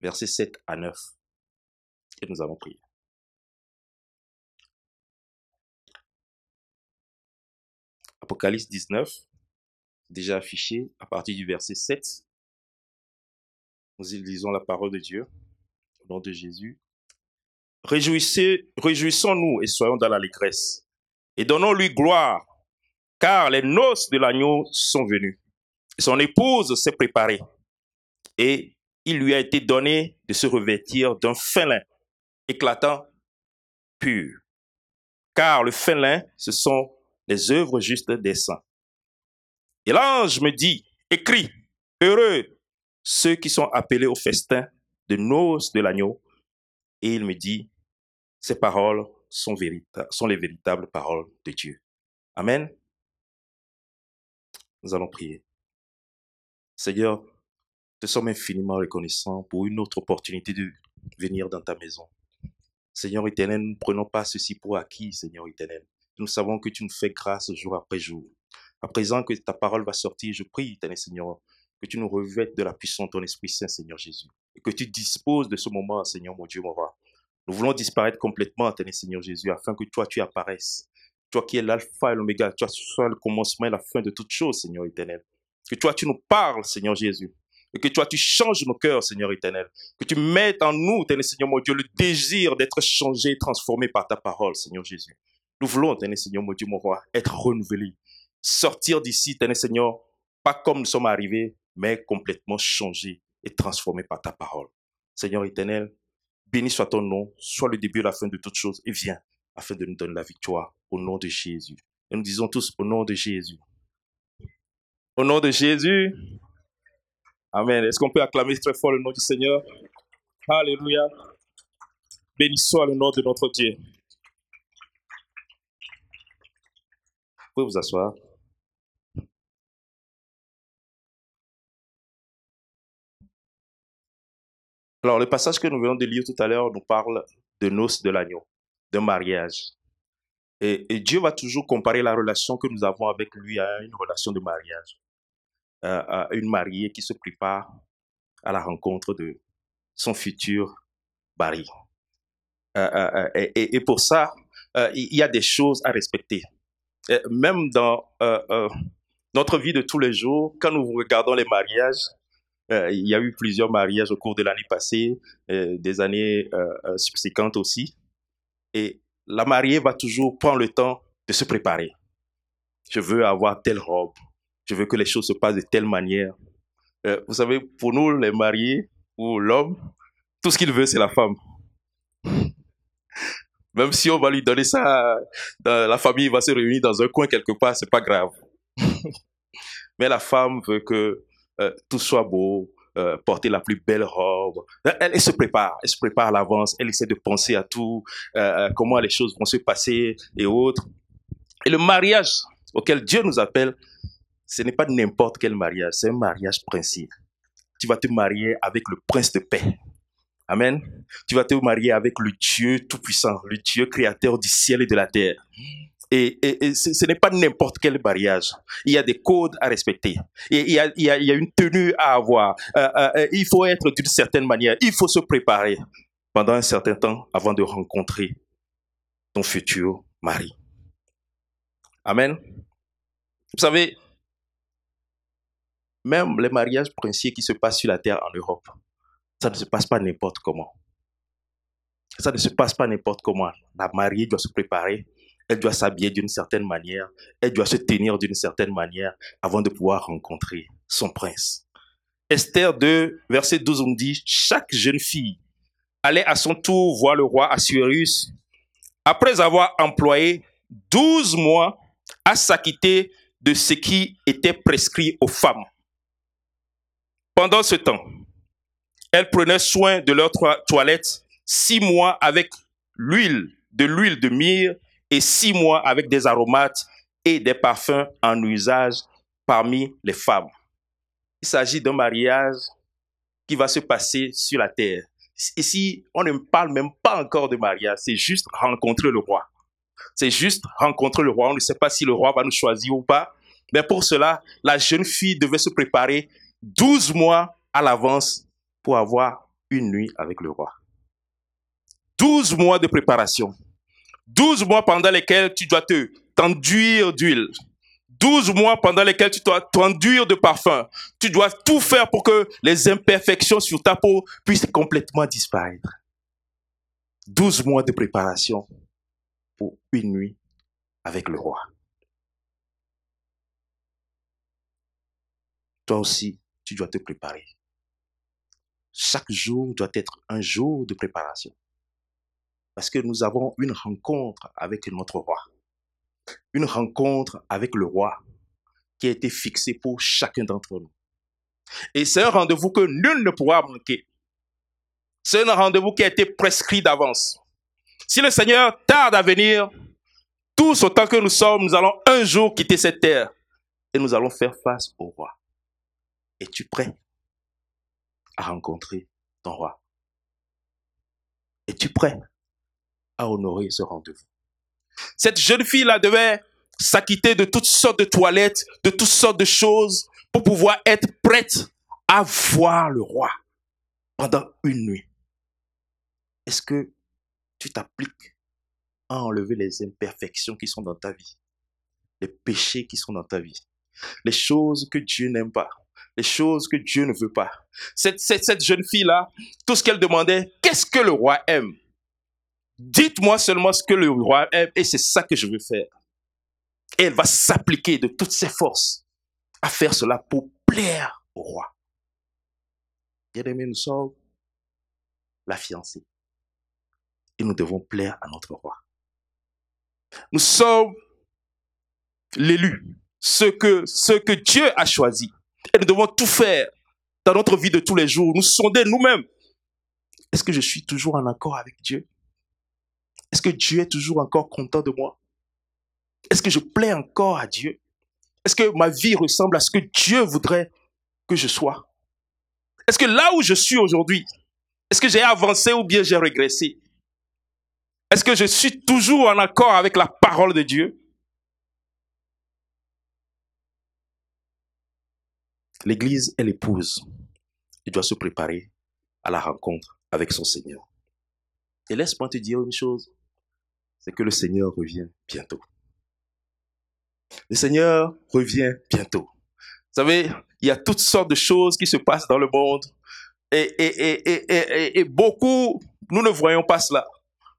versets 7 à 9. Et nous allons prier. Apocalypse 19, déjà affiché à partir du verset 7. Nous y lisons la parole de Dieu au nom de Jésus. Réjouissez, réjouissons-nous et soyons dans l'allégresse et donnons-lui gloire, car les noces de l'agneau sont venues. Son épouse s'est préparée et il lui a été donné de se revêtir d'un fin lin éclatant, pur. Car le fin lin, ce sont les œuvres justes des saints. Et l'ange me dit, écris, heureux ceux qui sont appelés au festin de noces de l'agneau. Et il me dit, ces paroles sont, sont les véritables paroles de Dieu. Amen. Nous allons prier. Seigneur, te sommes infiniment reconnaissants pour une autre opportunité de venir dans ta maison. Seigneur éternel, nous ne prenons pas ceci pour acquis, Seigneur éternel. Nous savons que tu nous fais grâce jour après jour. À présent que ta parole va sortir, je prie, éternel Seigneur, que tu nous revêtes de la puissance de ton Esprit Saint, Seigneur Jésus. Et que tu disposes de ce moment, Seigneur mon Dieu, mon roi. Nous voulons disparaître complètement, éternel Seigneur Jésus, afin que toi, tu apparaisses. Toi qui es l'alpha et l'oméga, toi, tu sois le commencement et la fin de toutes choses, Seigneur éternel. Que toi, tu nous parles, Seigneur Jésus. Et que toi, tu changes nos cœurs, Seigneur éternel. Que tu mettes en nous, Seigneur mon Dieu, le désir d'être changé, transformé par ta parole, Seigneur Jésus. Nous voulons, Seigneur mon Dieu, mon roi, être renouvelés. Sortir d'ici, Seigneur, pas comme nous sommes arrivés, mais complètement changés et transformés par ta parole. Seigneur éternel, béni soit ton nom, soit le début et la fin de toutes choses, et viens afin de nous donner la victoire au nom de Jésus. Et nous disons tous au nom de Jésus. Au nom de Jésus. Amen. Est-ce qu'on peut acclamer très fort le nom du Seigneur? Alléluia. Béni soit le nom de notre Dieu. Vous pouvez vous asseoir. Alors, le passage que nous venons de lire tout à l'heure nous parle de noces de l'agneau, de mariage. Et, et, Dieu va toujours comparer la relation que nous avons avec lui à une relation de mariage. Euh, une mariée qui se prépare à la rencontre de son futur mari. Euh, euh, et, et, pour ça, il y a des choses à respecter. même dans notre vie de tous les jours, quand nous regardons les mariages, il y a eu plusieurs mariages au cours de l'année passée, des années subséquentes aussi. Et la mariée va toujours prendre le temps de se préparer. Je veux avoir telle robe, je veux que les choses se passent de telle manière. Euh, vous savez, pour nous, les mariés ou l'homme, tout ce qu'il veut, c'est la femme. Même si on va lui donner ça, la famille va se réunir dans un coin quelque part, c'est pas grave. Mais la femme veut que euh, tout soit beau, euh, porter la plus belle robe. Elle, se prépare, elle se prépare à l'avance, elle essaie de penser à tout, comment les choses vont se passer et autres. Et le mariage auquel Dieu nous appelle, ce n'est pas n'importe quel mariage, c'est un mariage principe. Tu vas te marier avec le prince de paix. Amen. Tu vas te marier avec le Dieu tout-puissant, le Dieu créateur du ciel et de la terre. Et, ce, n'est pas n'importe quel mariage. Il y a des codes à respecter. Et il, y a, il, y a, une tenue à avoir. Euh, euh, euh, il faut être d'une certaine manière. Il faut se préparer pendant un certain temps avant de rencontrer ton futur mari. Amen. Vous savez, même les mariages princiers qui se passent sur la terre en Europe, ça ne se passe pas n'importe comment. Ça ne se passe pas n'importe comment. La mariée doit se préparer, elle doit s'habiller d'une certaine manière, elle doit se tenir d'une certaine manière avant de pouvoir rencontrer son prince. Esther 2, verset 12, on dit, chaque jeune fille allait à son tour voir le roi Assuérus après avoir employé 12 mois à s'acquitter de ce qui était prescrit aux femmes. Pendant ce temps, elles prenaient soin de leur toilette six mois avec l'huile, de l'huile de myrrhe et six mois avec des aromates et des parfums en usage parmi les femmes. Il s'agit d'un mariage qui va se passer sur la terre. Ici, on ne parle même pas encore de mariage, c'est juste rencontrer le roi. C'est juste rencontrer le roi. On ne sait pas si le roi va nous choisir ou pas. Mais pour cela, la jeune fille devait se préparer 12 mois à l'avance pour avoir une nuit avec le roi. 12 mois de préparation. 12 mois pendant lesquels tu dois te t'enduire d'huile. 12 mois pendant lesquels tu dois t'enduire de parfum. Tu dois tout faire pour que les imperfections sur ta peau puissent complètement disparaître. 12 mois de préparation pour une nuit avec le roi. Toi aussi, tu dois te préparer. Chaque jour doit être un jour de préparation. Parce que nous avons une rencontre avec notre roi. Une rencontre avec le roi qui a été fixée pour chacun d'entre nous. Et c'est un rendez-vous que nul ne pourra manquer. C'est un rendez-vous qui a été prescrit d'avance. Si le Seigneur tarde à venir, tous autant que nous sommes, nous allons un jour quitter cette terre et nous allons faire face au roi. Es-tu prêt à rencontrer ton roi. Es-tu prêt à honorer ce rendez-vous. Cette jeune fille-là devait s'acquitter de toutes sortes de toilettes, de toutes sortes de choses pour pouvoir être prête à voir le roi pendant une nuit. Est-ce que tu t'appliques à enlever les imperfections qui sont dans ta vie, les péchés qui sont dans ta vie, les choses que Dieu n'aime pas, les choses que Dieu ne veut pas. Cette, cette, jeune fille-là, tout ce qu'elle demandait, qu'est-ce que le roi aime? Dites-moi seulement ce que le roi aime et c'est ça que je veux faire. Et elle va s'appliquer de toutes ses forces à faire cela pour plaire au roi. Bien aimé, nous sommes la fiancée. Et nous devons plaire à notre roi. Nous sommes l'élu, ce que, ce que Dieu a choisi. Et nous devons tout faire dans notre vie de tous les jours, nous sonder nous-mêmes. Est-ce que je suis toujours en accord avec Dieu? Est-ce que Dieu est toujours encore content de moi? Est-ce que je plais encore à Dieu? Est-ce que ma vie ressemble à ce que Dieu voudrait que je sois? Est-ce que là où je suis aujourd'hui, est-ce que j'ai avancé ou bien j'ai régressé? Est-ce que je suis toujours en accord avec la parole de Dieu? L'Église est l'épouse. Il doit se préparer à la rencontre avec son Seigneur. Et laisse-moi te dire une chose, c'est que le Seigneur revient bientôt. Le Seigneur revient bientôt. Vous savez, il y a toutes sortes de choses qui se passent dans le monde et, et, et, et beaucoup, nous ne voyons pas cela.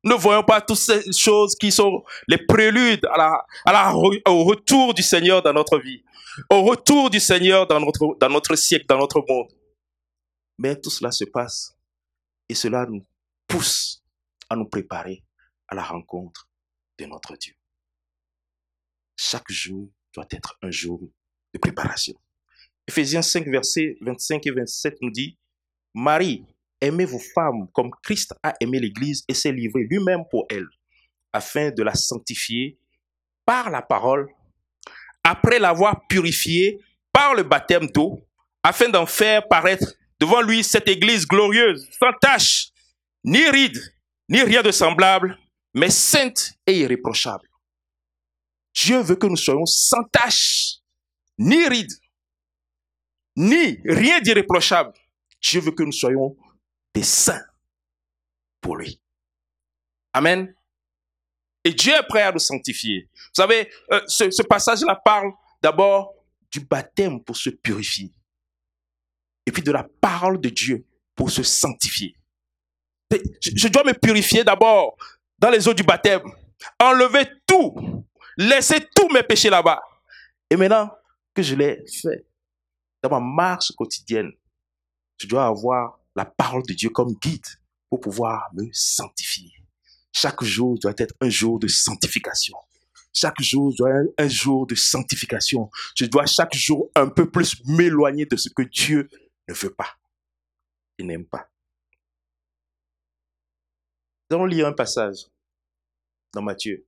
Ne voyons pas toutes ces choses qui sont les préludes au retour du Seigneur dans notre vie au retour du Seigneur dans notre, dans notre siècle, dans notre monde. Mais tout cela se passe et cela nous pousse à nous préparer à la rencontre de notre Dieu. Chaque jour doit être un jour de préparation. Ephésiens 5, versets 25 et 27 nous dit, Marie, aimez vos femmes comme Christ a aimé l'Église et s'est livré lui-même pour elle, afin de la sanctifier par la parole après l'avoir purifié par le baptême d'eau, afin d'en faire paraître devant lui cette église glorieuse, sans tache, ni ride, ni rien de semblable, mais sainte et irréprochable. Dieu veut que nous soyons sans tache, ni ride, ni rien d'irréprochable. Dieu veut que nous soyons des saints pour lui. Amen. Et Dieu est prêt à nous sanctifier. Vous savez, euh, ce, passage-là parle d'abord du baptême pour se purifier. Et puis de la parole de Dieu pour se sanctifier. Je, dois me purifier d'abord dans les eaux du baptême. Enlever tout. Laisser tous mes péchés là-bas. Et maintenant que je l'ai fait, dans ma marche quotidienne, je dois avoir la parole de Dieu comme guide pour pouvoir me sanctifier. Chaque jour doit être un jour de sanctification. Chaque jour doit être un jour de sanctification. Je dois chaque jour un peu plus m'éloigner de ce que Dieu ne veut pas. Il n'aime pas. Nous allons lire un passage dans Matthieu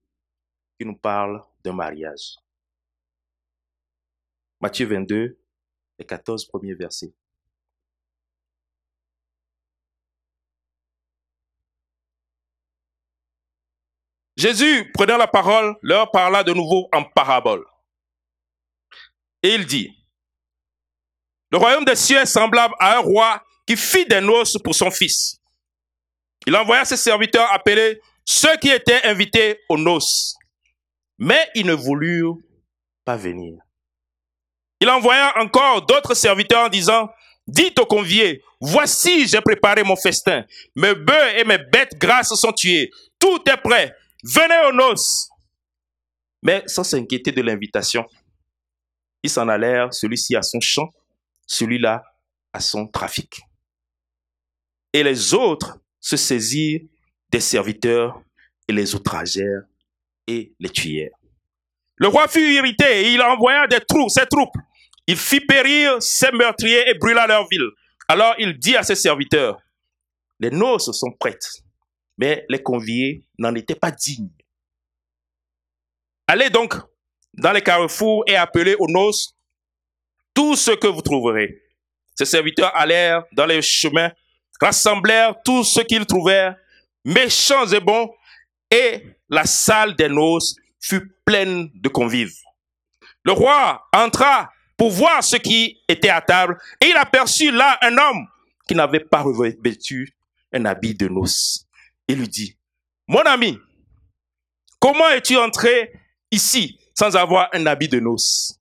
qui nous parle d'un mariage. Matthieu 22, les 14 premiers versets. Jésus, prenant la parole, leur parla de nouveau en parabole. Et il dit, le royaume des cieux est semblable à un roi qui fit des noces pour son fils. Il envoya ses serviteurs appeler ceux qui étaient invités aux noces. Mais ils ne voulurent pas venir. Il envoya encore d'autres serviteurs en disant, dites aux conviés, voici j'ai préparé mon festin. Mes bœufs et mes bêtes grasses sont tués. Tout est prêt. Venez aux noces. Mais sans s'inquiéter de l'invitation, ils s'en allèrent, celui-ci à son champ, celui-là à son trafic. Et les autres se saisirent des serviteurs et les outragèrent et les tuèrent. Le roi fut irrité et il envoya des troupes, ses troupes. Il fit périr ses meurtriers et brûla leur ville. Alors il dit à ses serviteurs, les noces sont prêtes, mais les conviés n'en étaient pas dignes. Allez donc dans les carrefours et appelez aux noces tout ce que vous trouverez. Ses serviteurs allèrent dans les chemins, rassemblèrent tout ce qu'ils trouvèrent, méchants et bons, et la salle des noces fut pleine de convives. Le roi entra pour voir ce qui était à table, et il aperçut là un homme qui n'avait pas revêtu un habit de noces. Il lui dit, mon ami, comment es-tu entré ici sans avoir un habit de noces?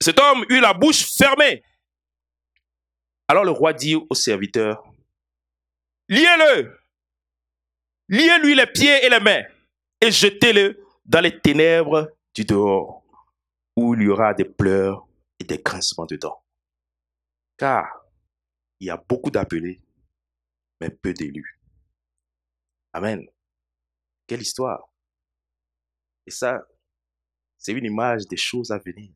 Cet homme eut la bouche fermée. Alors le roi dit au serviteur, liez-le, liez-lui les pieds et les mains, et jetez-le dans les ténèbres du dehors, où il y aura des pleurs et des grincements dedans. Car il y a beaucoup d'appelés, mais peu d'élus. Amen. Quelle histoire. Et ça, c'est une image des choses à venir.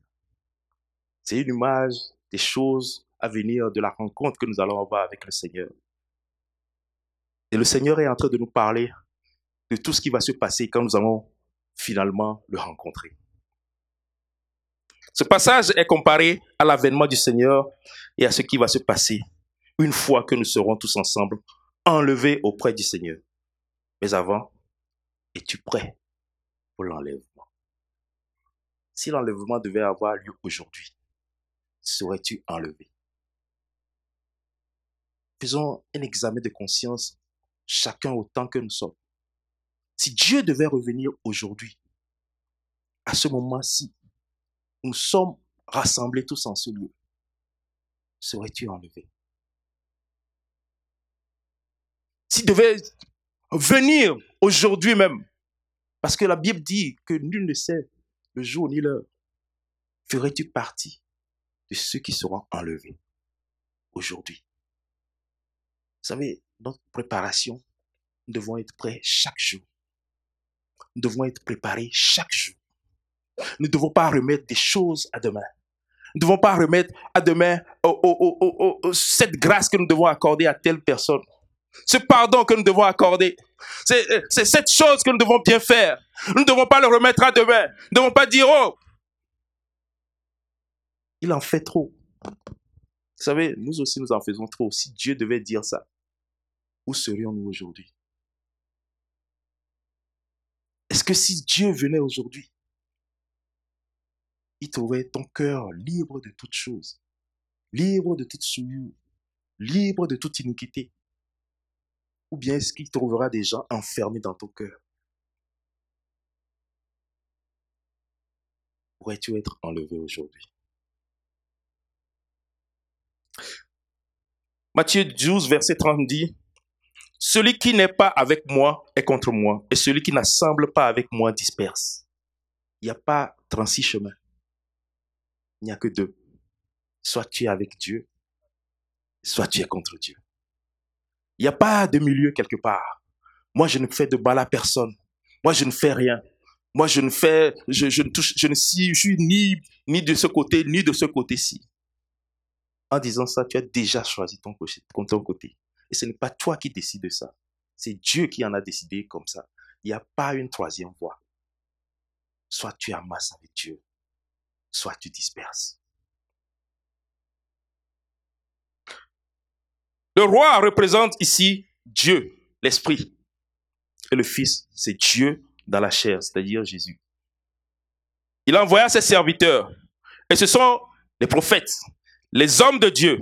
C'est une image des choses à venir de la rencontre que nous allons avoir avec le Seigneur. Et le Seigneur est en train de nous parler de tout ce qui va se passer quand nous allons finalement le rencontrer. Ce passage est comparé à l'avènement du Seigneur et à ce qui va se passer une fois que nous serons tous ensemble enlevés auprès du Seigneur. Mais avant, es-tu prêt pour l'enlèvement? Si l'enlèvement devait avoir lieu aujourd'hui, serais-tu enlevé? Faisons un examen de conscience, chacun autant que nous sommes. Si Dieu devait revenir aujourd'hui, à ce moment-ci, nous sommes rassemblés tous en ce lieu, serais-tu enlevé? S'il devait venir aujourd'hui même, parce que la Bible dit que nul ne sait le jour ni l'heure, ferais-tu partie de ceux qui seront enlevés aujourd'hui? Vous savez, notre préparation, nous devons être prêts chaque jour nous devons être préparés chaque jour. Nous ne devons pas remettre des choses à demain. Nous ne devons pas remettre à demain cette grâce que nous devons accorder à telle personne. Ce pardon que nous devons accorder. C'est cette chose que nous devons bien faire. Nous ne devons pas le remettre à demain. Nous ne devons pas dire, oh, il en fait trop. Vous savez, nous aussi, nous en faisons trop. Si Dieu devait dire ça, où serions-nous aujourd'hui? Est-ce que si Dieu venait aujourd'hui, il trouvait ton cœur libre de toute chose, libre de toute souillure, libre de toute iniquité? Ou bien est-ce qu'il trouvera des gens enfermés dans ton cœur? Pourrais-tu être enlevé aujourd'hui? Matthieu 12, verset 30 dit, celui qui n'est pas avec moi est contre moi, et celui qui n'assemble pas avec moi disperse. Il n'y a pas 36 chemins. Il n'y a que deux. Soit tu es avec Dieu, soit tu es contre Dieu. Il n'y a pas de milieu quelque part. Moi, je ne fais de mal à personne. Moi, je ne fais rien. Moi, je ne fais, je, ne touche, je ne suis ni, ni de ce côté, ni de ce côté-ci. En disant ça, tu as déjà choisi ton, ton côté. Et ce n'est pas toi qui décides de ça. C'est Dieu qui en a décidé comme ça. Il n'y a pas une troisième voie. Soit tu amasses avec Dieu, soit tu disperses. Le roi représente ici Dieu, l'Esprit. Et le Fils, c'est Dieu dans la chair, c'est-à-dire Jésus. Il envoya ses serviteurs. Et ce sont les prophètes, les hommes de Dieu,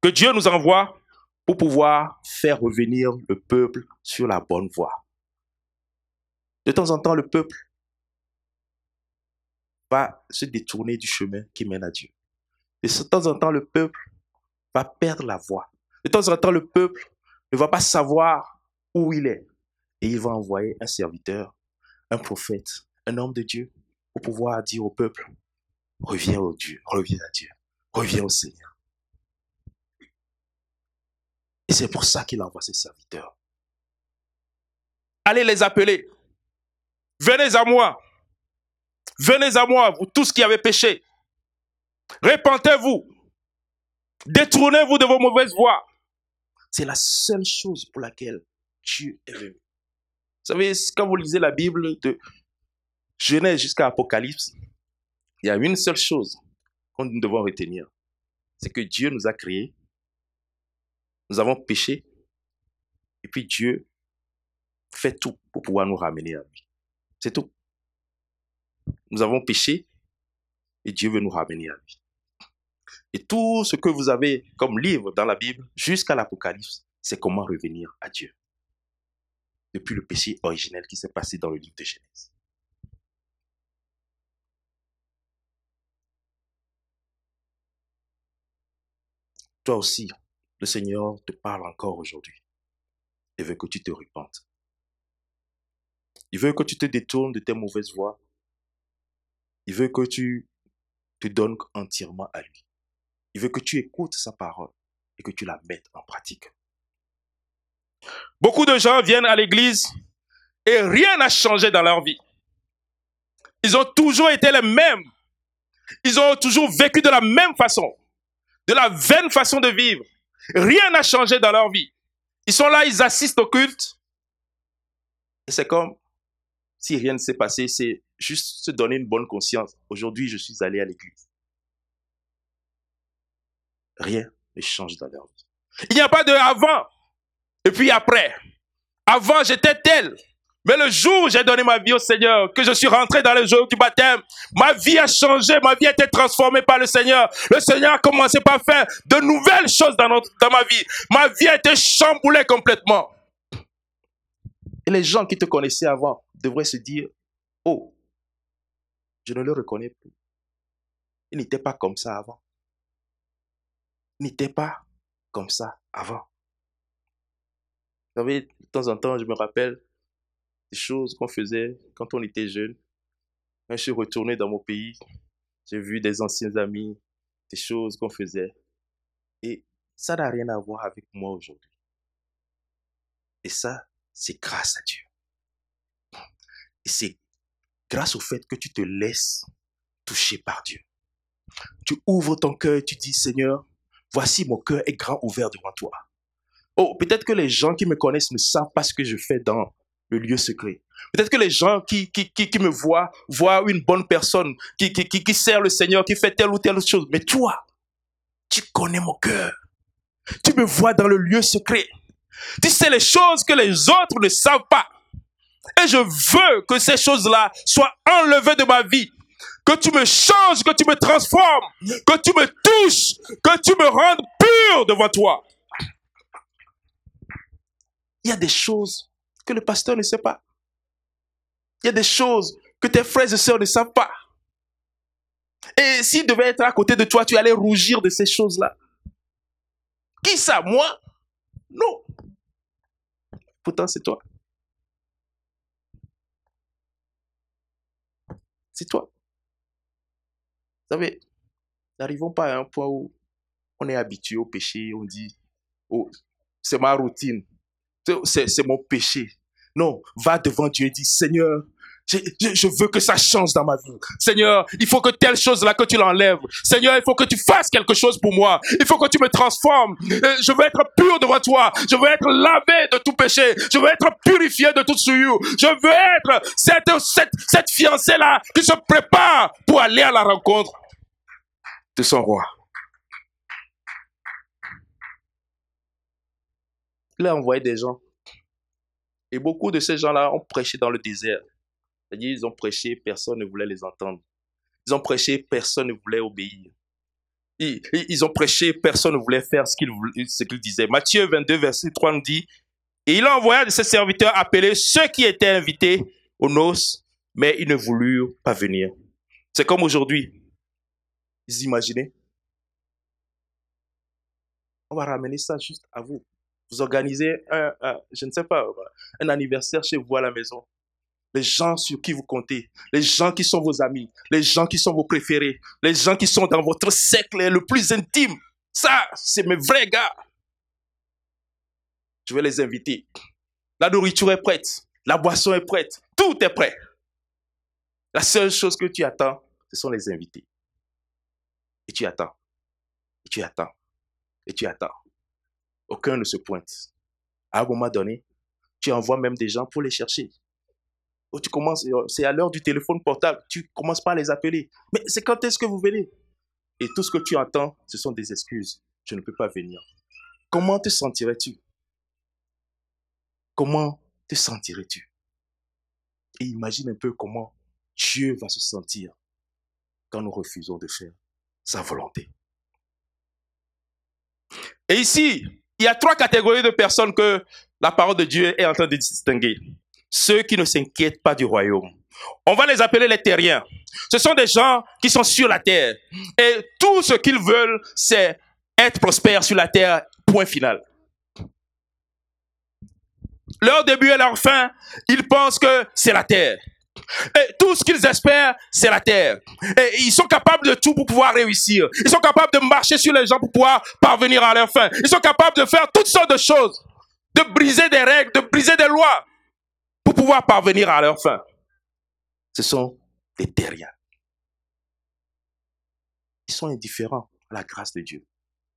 que Dieu nous envoie pour pouvoir faire revenir le peuple sur la bonne voie. De temps en temps, le peuple va se détourner du chemin qui mène à Dieu. De temps en temps, le peuple va perdre la voie. De temps en temps, le peuple ne va pas savoir où il est. Et il va envoyer un serviteur, un prophète, un homme de Dieu, pour pouvoir dire au peuple, reviens au Dieu, reviens à Dieu, reviens au Seigneur. Et c'est pour ça qu'il envoie ses serviteurs. Allez les appeler. Venez à moi. Venez à moi, vous tous qui avez péché. Répentez-vous. Détournez-vous de vos mauvaises voies. C'est la seule chose pour laquelle Dieu est venu. Vous savez, quand vous lisez la Bible de Genèse jusqu'à Apocalypse, il y a une seule chose qu'on nous devons retenir. C'est que Dieu nous a créés. Nous avons péché. Et puis Dieu fait tout pour pouvoir nous ramener à lui. C'est tout. Nous avons péché et Dieu veut nous ramener à lui. Et tout ce que vous avez comme livre dans la Bible jusqu'à l'Apocalypse, c'est comment revenir à Dieu. Depuis le péché originel qui s'est passé dans le livre de Genèse. Toi aussi, le Seigneur te parle encore aujourd'hui et veut que tu te repentes. Il veut que tu te détournes de tes mauvaises voies. Il veut que tu te donnes entièrement à lui. Il veut que tu écoutes sa parole et que tu la mettes en pratique. Beaucoup de gens viennent à l'église et rien n'a changé dans leur vie. Ils ont toujours été les mêmes. Ils ont toujours vécu de la même façon, de la vaine façon de vivre. Rien n'a changé dans leur vie. Ils sont là, ils assistent au culte. Et c'est comme si rien ne s'est passé, c'est juste se donner une bonne conscience. Aujourd'hui, je suis allé à l'église rien ne change dans leur vie. Il n'y a pas de avant et puis après. Avant, j'étais tel. Mais le jour où j'ai donné ma vie au Seigneur, que je suis rentré dans le jour du baptême, ma vie a changé, ma vie a été transformée par le Seigneur. Le Seigneur a commencé par faire de nouvelles choses dans, dans ma vie. Ma vie a été chamboulée complètement. Et les gens qui te connaissaient avant devraient se dire, oh, je ne le reconnais plus. Il n'était pas comme ça avant n'était pas comme ça avant. Vous savez, de temps en temps, je me rappelle des choses qu'on faisait quand on était jeune. Quand je suis retourné dans mon pays, j'ai vu des anciens amis, des choses qu'on faisait. Et ça n'a rien à voir avec moi aujourd'hui. Et ça, c'est grâce à Dieu. Et c'est grâce au fait que tu te laisses toucher par Dieu. Tu ouvres ton cœur et tu dis, Seigneur, voici mon cœur est grand ouvert devant toi. Oh, peut-être que les gens qui me connaissent ne savent pas ce que je fais dans le lieu secret. Peut-être que les gens qui, qui, qui, me voient voient une bonne personne qui, qui, qui, sert le Seigneur, qui fait telle ou telle chose. Mais toi, tu connais mon cœur. Tu me vois dans le lieu secret. Tu sais les choses que les autres ne savent pas. Et je veux que ces choses-là soient enlevées de ma vie que tu me changes, que tu me transformes, que tu me touches, que tu me rendes pur devant toi. Il y a des choses que le pasteur ne sait pas. Il y a des choses que tes frères et sœurs ne savent pas. Et s'il devait être à côté de toi, tu allais rougir de ces choses-là. Qui ça Moi? Non. Pourtant, c'est toi. C'est toi. Vous savez, n'arrivons pas à un point où on est habitué au péché, on dit, oh, c'est ma routine, c'est mon péché. Non, va devant Dieu et dis, Seigneur, je, veux que ça change dans ma vie. Seigneur, il faut que telle chose-là, que tu l'enlèves. Seigneur, il faut que tu fasses quelque chose pour moi. Il faut que tu me transformes. Euh, je veux être pur devant toi. Je veux être lavé de tout péché. Je veux être purifié de toute souillure. Je veux être cette, cette, cette fiancée-là qui se prépare pour aller à la rencontre de son roi. Il a envoyé des gens. Et beaucoup de ces gens-là ont prêché dans le désert. C'est-à-dire, ils ont prêché, personne ne voulait les entendre. Ils ont prêché, personne ne voulait obéir. ils, ils ont prêché, personne ne voulait faire ce qu'ils qu'ils disaient. Matthieu 22, verset 3 nous dit, et il envoya de ses serviteurs appeler ceux qui étaient invités aux noces, mais ils ne voulurent pas venir. C'est comme aujourd'hui. Vous imaginez On va ramener ça juste à vous. Vous organisez un, je ne sais pas, un anniversaire chez vous à la maison. Les gens sur qui vous comptez, les gens qui sont vos amis, les gens qui sont vos préférés, les gens qui sont dans votre cercle le plus intime. Ça, c'est mes vrais gars. Je vais les inviter. La nourriture est prête. La boisson est prête. Tout est prêt. La seule chose que tu attends, ce sont les invités. Et tu attends. Et tu attends. Et tu attends. Aucun ne se pointe. À un moment donné, tu envoies même des gens pour les chercher. Tu commences, euh, c'est à l'heure du téléphone portable, tu commences pas à les appeler. Mais c'est quand est-ce que vous venez? Et tout ce que tu entends, ce sont des excuses. Je ne peux pas venir. Comment te sentirais-tu? Comment te sentirais-tu? Et imagine un peu comment Dieu va se sentir quand nous refusons de faire sa volonté. Et ici, il y a trois catégories de personnes que la parole de Dieu est en train de distinguer. Ceux qui ne s'inquiètent pas du royaume. On va les appeler les terriens. Ce sont des gens qui sont sur la terre. Et tout ce qu'ils veulent, c'est être prospères sur la terre, point final leur début et leur fin, ils pensent que c'est la terre. Et tout ce qu'ils espèrent, c'est la terre. Et ils sont capables de tout pour pouvoir réussir. Ils sont capables de marcher sur les gens pour pouvoir parvenir à leur fin. Ils sont capables de faire toutes sortes de choses. De briser des règles, de briser des lois pour pouvoir parvenir à leur fin. Ce sont des terriens. Ils sont indifférents à la grâce de Dieu.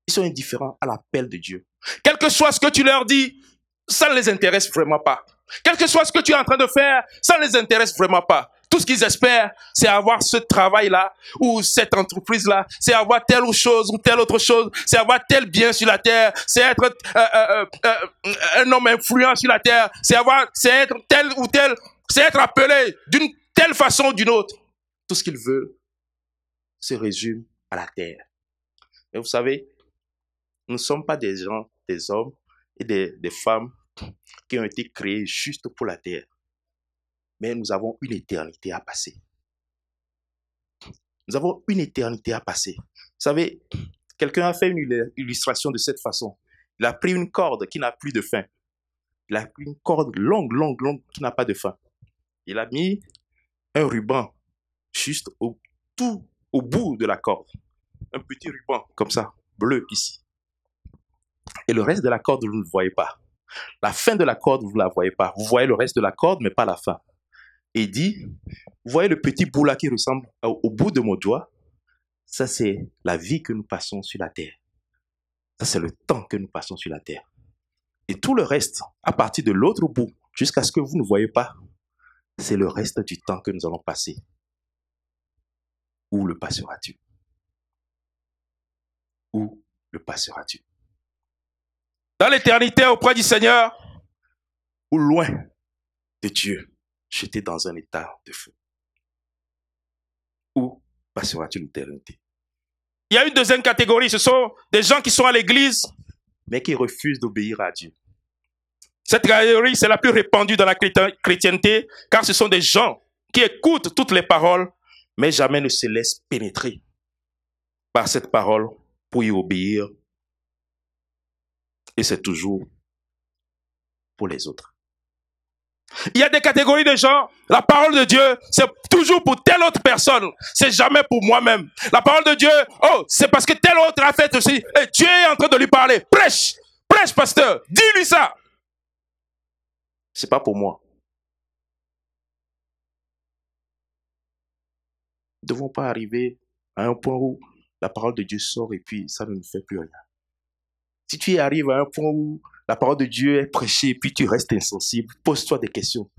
Ils sont indifférents à l'appel de Dieu. Quel que soit ce que tu leur dis, ça ne les intéresse vraiment pas. Quel que soit ce que tu es en train de faire, ça ne les intéresse vraiment pas. Tout ce qu'ils espèrent, c'est avoir ce travail-là, ou cette entreprise-là, c'est avoir telle ou chose, ou telle autre chose, c'est avoir tel bien sur la terre, c'est être euh, euh, euh, un homme influent sur la terre, c'est avoir, c'est être tel ou tel, c'est être appelé d'une telle façon ou d'une autre. Tout ce qu'ils veulent se résume à la terre. Et vous savez, nous ne sommes pas des gens, des hommes et des, des femmes qui ont été créées juste pour la terre. Mais nous avons une éternité à passer. Nous avons une éternité à passer. Vous savez, quelqu'un a fait une illustration de cette façon. Il a pris une corde qui n'a plus de fin. Il a pris une corde longue, longue, longue qui n'a pas de fin. Il a mis un ruban juste au tout au bout de la corde. Un petit ruban comme ça, bleu ici. Et le reste de la corde, vous ne le voyez pas. La fin de la corde, vous ne la voyez pas. Vous voyez le reste de la corde, mais pas la fin. Et dit, vous voyez le petit bout là qui ressemble au, bout de mon doigt? Ça, c'est la vie que nous passons sur la terre. Ça, c'est le temps que nous passons sur la terre. Et tout le reste, à partir de l'autre bout, jusqu'à ce que vous ne voyez pas, c'est le reste du temps que nous allons passer. Où le passeras-tu? Où le passeras-tu? Dans l'éternité auprès du Seigneur ou loin de Dieu, jeté dans un état de feu. Où passeras-tu l'éternité? Il y a une deuxième catégorie, ce sont des gens qui sont à l'église, mais qui refusent d'obéir à Dieu. Cette catégorie, c'est la plus répandue dans la chrétienté, car ce sont des gens qui écoutent toutes les paroles, mais jamais ne se laissent pénétrer par cette parole pour y obéir et c'est toujours pour les autres. Il y a des catégories de gens, la parole de Dieu, c'est toujours pour telle autre personne, c'est jamais pour moi-même. La parole de Dieu, oh, c'est parce que tel autre a fait aussi, et Dieu est en train de lui parler. Prêche, prêche, pasteur, dis-lui ça. C'est pas pour moi. Nous ne devons pas arriver à un point où la parole de Dieu sort et puis ça ne nous fait plus rien. Si tu arrives à un point où la parole de Dieu est prêchée et puis tu restes insensible, pose-toi des questions.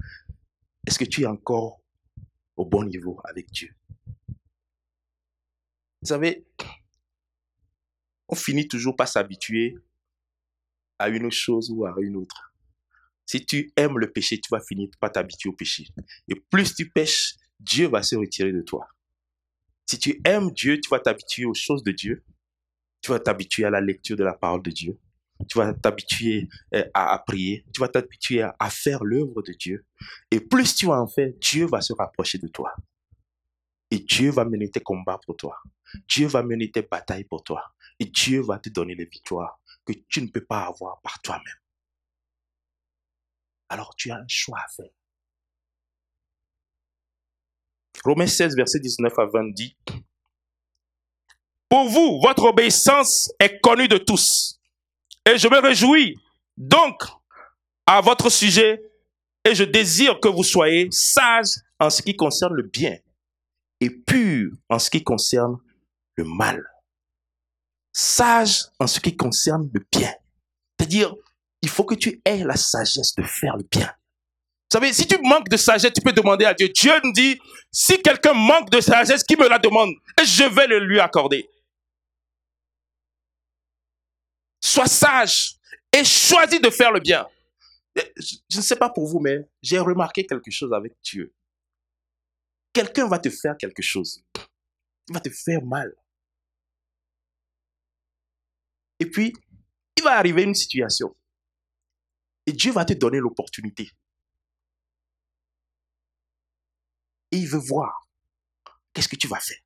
Est-ce que tu es encore au bon niveau avec Dieu? Vous savez, on finit toujours par s'habituer à une chose ou à une autre. Si tu aimes le péché, tu vas finir par t'habituer au péché. Et plus tu pêches, Dieu va se retirer de toi. Si tu aimes Dieu, tu vas t'habituer aux choses de Dieu. Tu vas t'habituer à la lecture de la parole de Dieu. Tu vas t'habituer euh, à, prier. Tu vas t'habituer à, faire l'œuvre de Dieu. Et plus tu vas en faire, Dieu va se rapprocher de toi. Et Dieu va mener tes combats pour toi. Dieu va mener tes batailles pour toi. Et Dieu va te donner les victoires que tu ne peux pas avoir par toi-même. Alors tu as un choix à faire. Romains 16, verset 19 à 20 dit, Pour vous, votre obéissance est connue de tous. Et je me réjouis donc à votre sujet et je désire que vous soyez sages en ce qui concerne le bien et purs en ce qui concerne le mal. Sage en ce qui concerne le bien. C'est-à-dire, il faut que tu aies la sagesse de faire le bien. Vous savez, si tu manques de sagesse, tu peux demander à Dieu. Dieu nous dit, si quelqu'un manque de sagesse, qui me la demande je vais le lui accorder. Sois sage et choisis de faire le bien. Je ne sais pas pour vous, mais j'ai remarqué quelque chose avec Dieu. Quelqu'un va te faire quelque chose. Il va te faire mal. Et puis, il va arriver une situation. Et Dieu va te donner l'opportunité. Et il veut voir qu'est-ce que tu vas faire.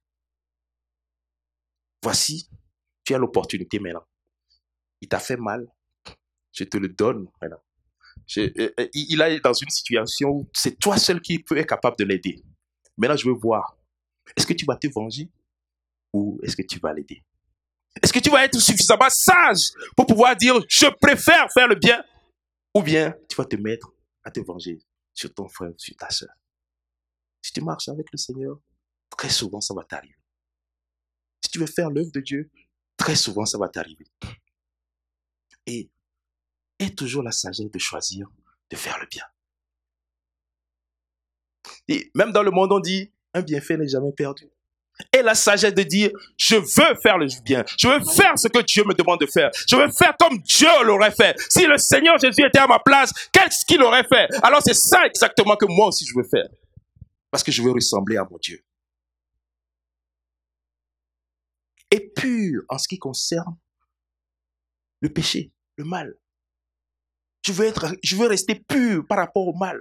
Voici, tu as l'opportunité maintenant. Il t'a fait mal. Je te le donne maintenant. Euh, euh, il est dans une situation où c'est toi seul qui peux être capable de l'aider. Maintenant, je veux voir. Est-ce que tu vas te venger ou est-ce que tu vas l'aider? Est-ce que tu vas être suffisamment sage pour pouvoir dire je préfère faire le bien ou bien tu vas te mettre à te venger sur ton frère, sur ta soeur. Si tu marches avec le Seigneur, très souvent ça va t'arriver. Si tu veux faire l'œuvre de Dieu, très souvent ça va t'arriver. Et toujours la sagesse de choisir de faire le bien. Et même dans le monde, on dit, un bienfait n'est jamais perdu et la sagesse de dire, je veux faire le bien. Je veux faire ce que Dieu me demande de faire. Je veux faire comme Dieu l'aurait fait. Si le Seigneur Jésus était à ma place, qu'est-ce qu'il aurait fait? Alors c'est ça exactement que moi aussi je veux faire. Parce que je veux ressembler à mon Dieu. Et pur en ce qui concerne le péché, le mal. Je veux, être, je veux rester pur par rapport au mal.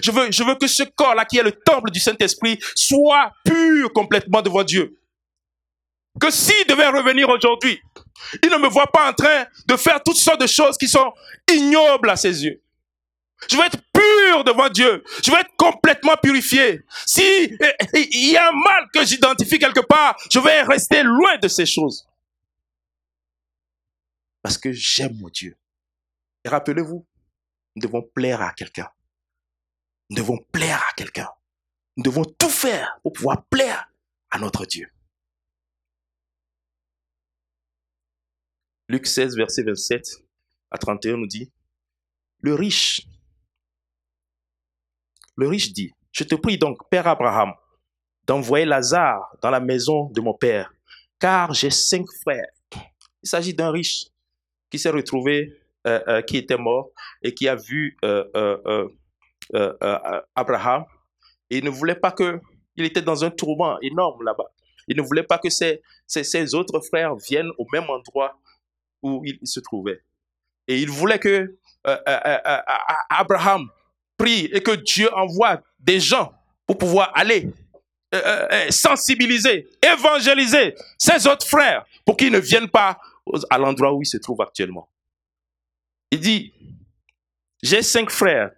Je veux, je veux que ce corps-là, qui est le temple du Saint-Esprit, soit pur complètement devant Dieu. Que s'il devait revenir aujourd'hui, il ne me voit pas en train de faire toutes sortes de choses qui sont ignobles à ses yeux. Je veux être pur devant Dieu. Je veux être complètement purifié. Si il y a un mal que j'identifie quelque part, je vais rester loin de ces choses. Parce que j'aime mon Dieu. Et rappelez-vous, nous devons plaire à quelqu'un. Nous devons plaire à quelqu'un. Nous devons tout faire pour pouvoir plaire à notre Dieu. Luc 16, verset 27 à 31 nous dit, le riche, le riche dit, je te prie donc, Père Abraham, d'envoyer Lazare dans la maison de mon Père, car j'ai cinq frères. Il s'agit d'un riche qui s'est retrouvé, euh, euh, qui était mort et qui a vu euh, euh, euh, Abraham. Il ne voulait pas que, il était dans un tourment énorme là-bas. Il ne voulait pas que ses, ses, autres frères viennent au même endroit où il, se trouvait. Et il voulait que euh, Abraham prie et que Dieu envoie des gens pour pouvoir aller sensibiliser, évangéliser ses autres frères pour qu'ils ne viennent pas à l'endroit où il se trouve actuellement. Il dit, j'ai cinq frères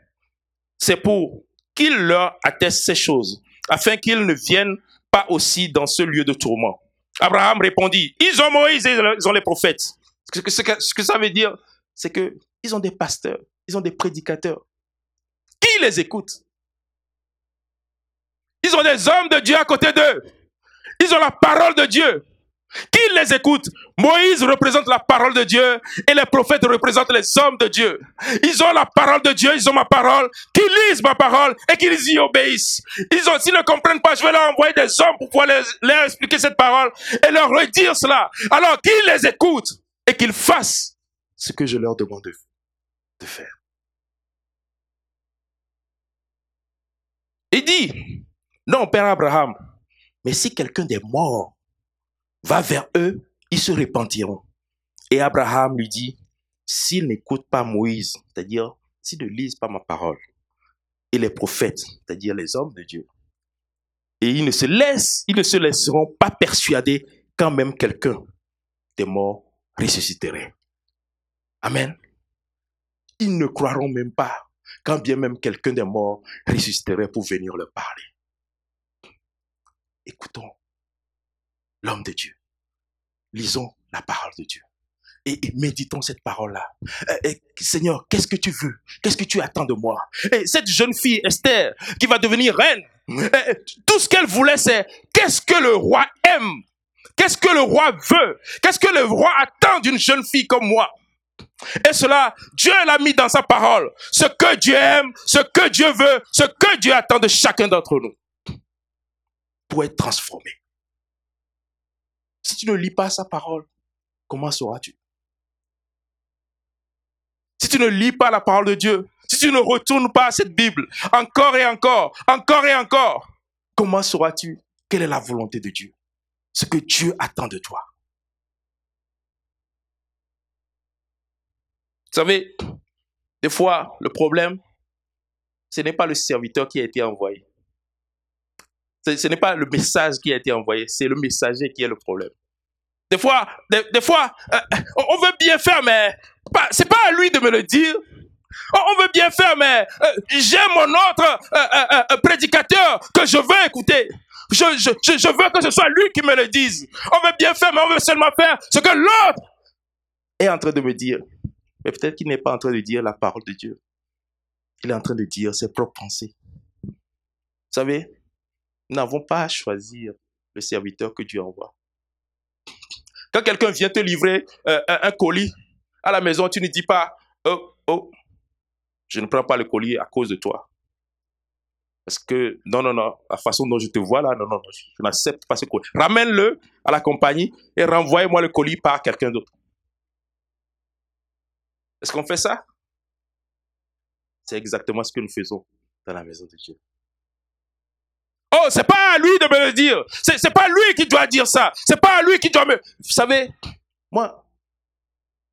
c'est pour qu'il leur atteste ces choses, afin qu'ils ne viennent pas aussi dans ce lieu de tourment. Abraham répondit, ils ont Moïse et ils ont les prophètes. Ce que, ce que ça veut dire, c'est que ils ont des pasteurs, ils ont des prédicateurs. Qui les écoute? Ils ont des hommes de Dieu à côté d'eux. Ils ont la parole de Dieu. Qui les écoute Moïse représente la parole de Dieu et les prophètes représentent les hommes de Dieu. Ils ont la parole de Dieu, ils ont ma parole, qu'ils lisent ma parole et qu'ils y obéissent. Ils ont, s'ils ne comprennent pas, je vais leur envoyer des hommes pour pouvoir leur expliquer cette parole et leur redire cela. Alors qu'ils les écoutent et qu'ils fassent ce que je leur demande de faire. Il dit, non, Père Abraham, mais si quelqu'un des morts va vers eux, ils se repentiront. Et Abraham lui dit, s'ils n'écoutent pas Moïse, c'est-à-dire s'ils ne lisent pas ma parole, et les prophètes, c'est-à-dire les hommes de Dieu, et ils ne se laissent, ils ne se laisseront pas persuader quand même quelqu'un des morts ressusciterait. Amen. Ils ne croiront même pas quand bien même quelqu'un des morts ressusciterait pour venir leur parler. Écoutons l'homme de Dieu. Lisons la parole de Dieu. Et, méditons cette parole-là. Eh, eh, Seigneur, qu'est-ce que tu veux? Qu'est-ce que tu attends de moi? Et Cette jeune fille, Esther, qui va devenir reine, tout ce qu'elle voulait, c'est qu'est-ce que le roi aime? Qu'est-ce que le roi veut? Qu'est-ce que le roi attend d'une jeune fille comme moi? Et cela, Dieu l'a mis dans sa parole. Ce que Dieu aime, ce que Dieu veut, ce que Dieu attend de chacun d'entre nous. Pour être transformé. Si tu ne lis pas sa parole, comment sauras-tu? Si tu ne lis pas la parole de Dieu, si tu ne retournes pas à cette Bible, encore et encore, encore et encore, comment sauras-tu? Quelle est la volonté de Dieu? Ce que Dieu attend de toi. Vous savez, des fois, le problème, ce n'est pas le serviteur qui a été envoyé. Ce, n'est pas le message qui a été envoyé, c'est le messager qui est le problème. Des fois, des, fois, euh, on veut bien faire, mais c'est pas à lui de me le dire. On veut bien faire, mais euh, j'ai mon autre euh, prédicateur que je veux écouter. Je veux que ce soit lui qui me le dise. On veut bien faire, mais on veut seulement faire ce que l'autre est en train de me dire. Mais peut-être qu'il n'est pas en train de dire la parole de Dieu. Il est en train de dire ses propres pensées. Vous savez, nous n'avons pas à choisir le serviteur que Dieu envoie. Quand quelqu'un vient te livrer euh, un, colis à la maison, tu ne dis pas, oh, oh, je ne prends pas le colis à cause de toi. Parce que, non, non, non, la façon dont je te vois là, non, non, non je n'accepte pas ce colis. Ramène-le à la compagnie et renvoie-moi le colis par quelqu'un d'autre. Est-ce qu'on fait ça? C'est exactement ce que nous faisons dans la maison de Dieu. Oh, c'est pas à lui de me le dire. C'est, c'est pas lui qui doit dire ça. C'est pas à lui qui doit me. Vous savez, moi,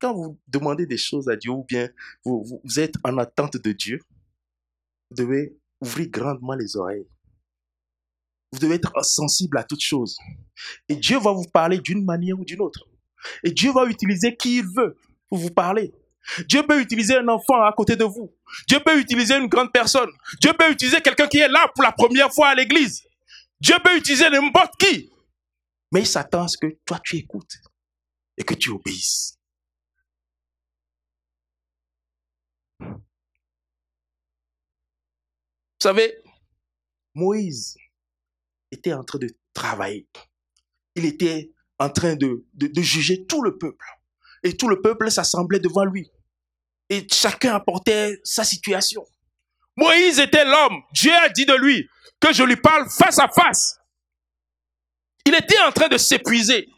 quand vous demandez des choses à Dieu ou bien vous, vous êtes en attente de Dieu, vous devez ouvrir grandement les oreilles. Vous devez être sensible à toutes choses. Et Dieu va vous parler d'une manière ou d'une autre. Et Dieu va utiliser qui il veut pour vous parler. Dieu peut utiliser un enfant à côté de vous. Dieu peut utiliser une grande personne. Dieu peut utiliser quelqu'un qui est là pour la première fois à l'église. Dieu peut utiliser n'importe qui. Mais il s'attend à ce que toi tu écoutes et que tu obéisses. Vous savez, Moïse était en train de travailler. Il était en train de, de juger tout le peuple. Et tout le peuple s'assemblait devant lui. Et chacun apportait sa situation. Moïse était l'homme. Dieu a dit de lui que je lui parle face à face. Il était en train de s'épuiser.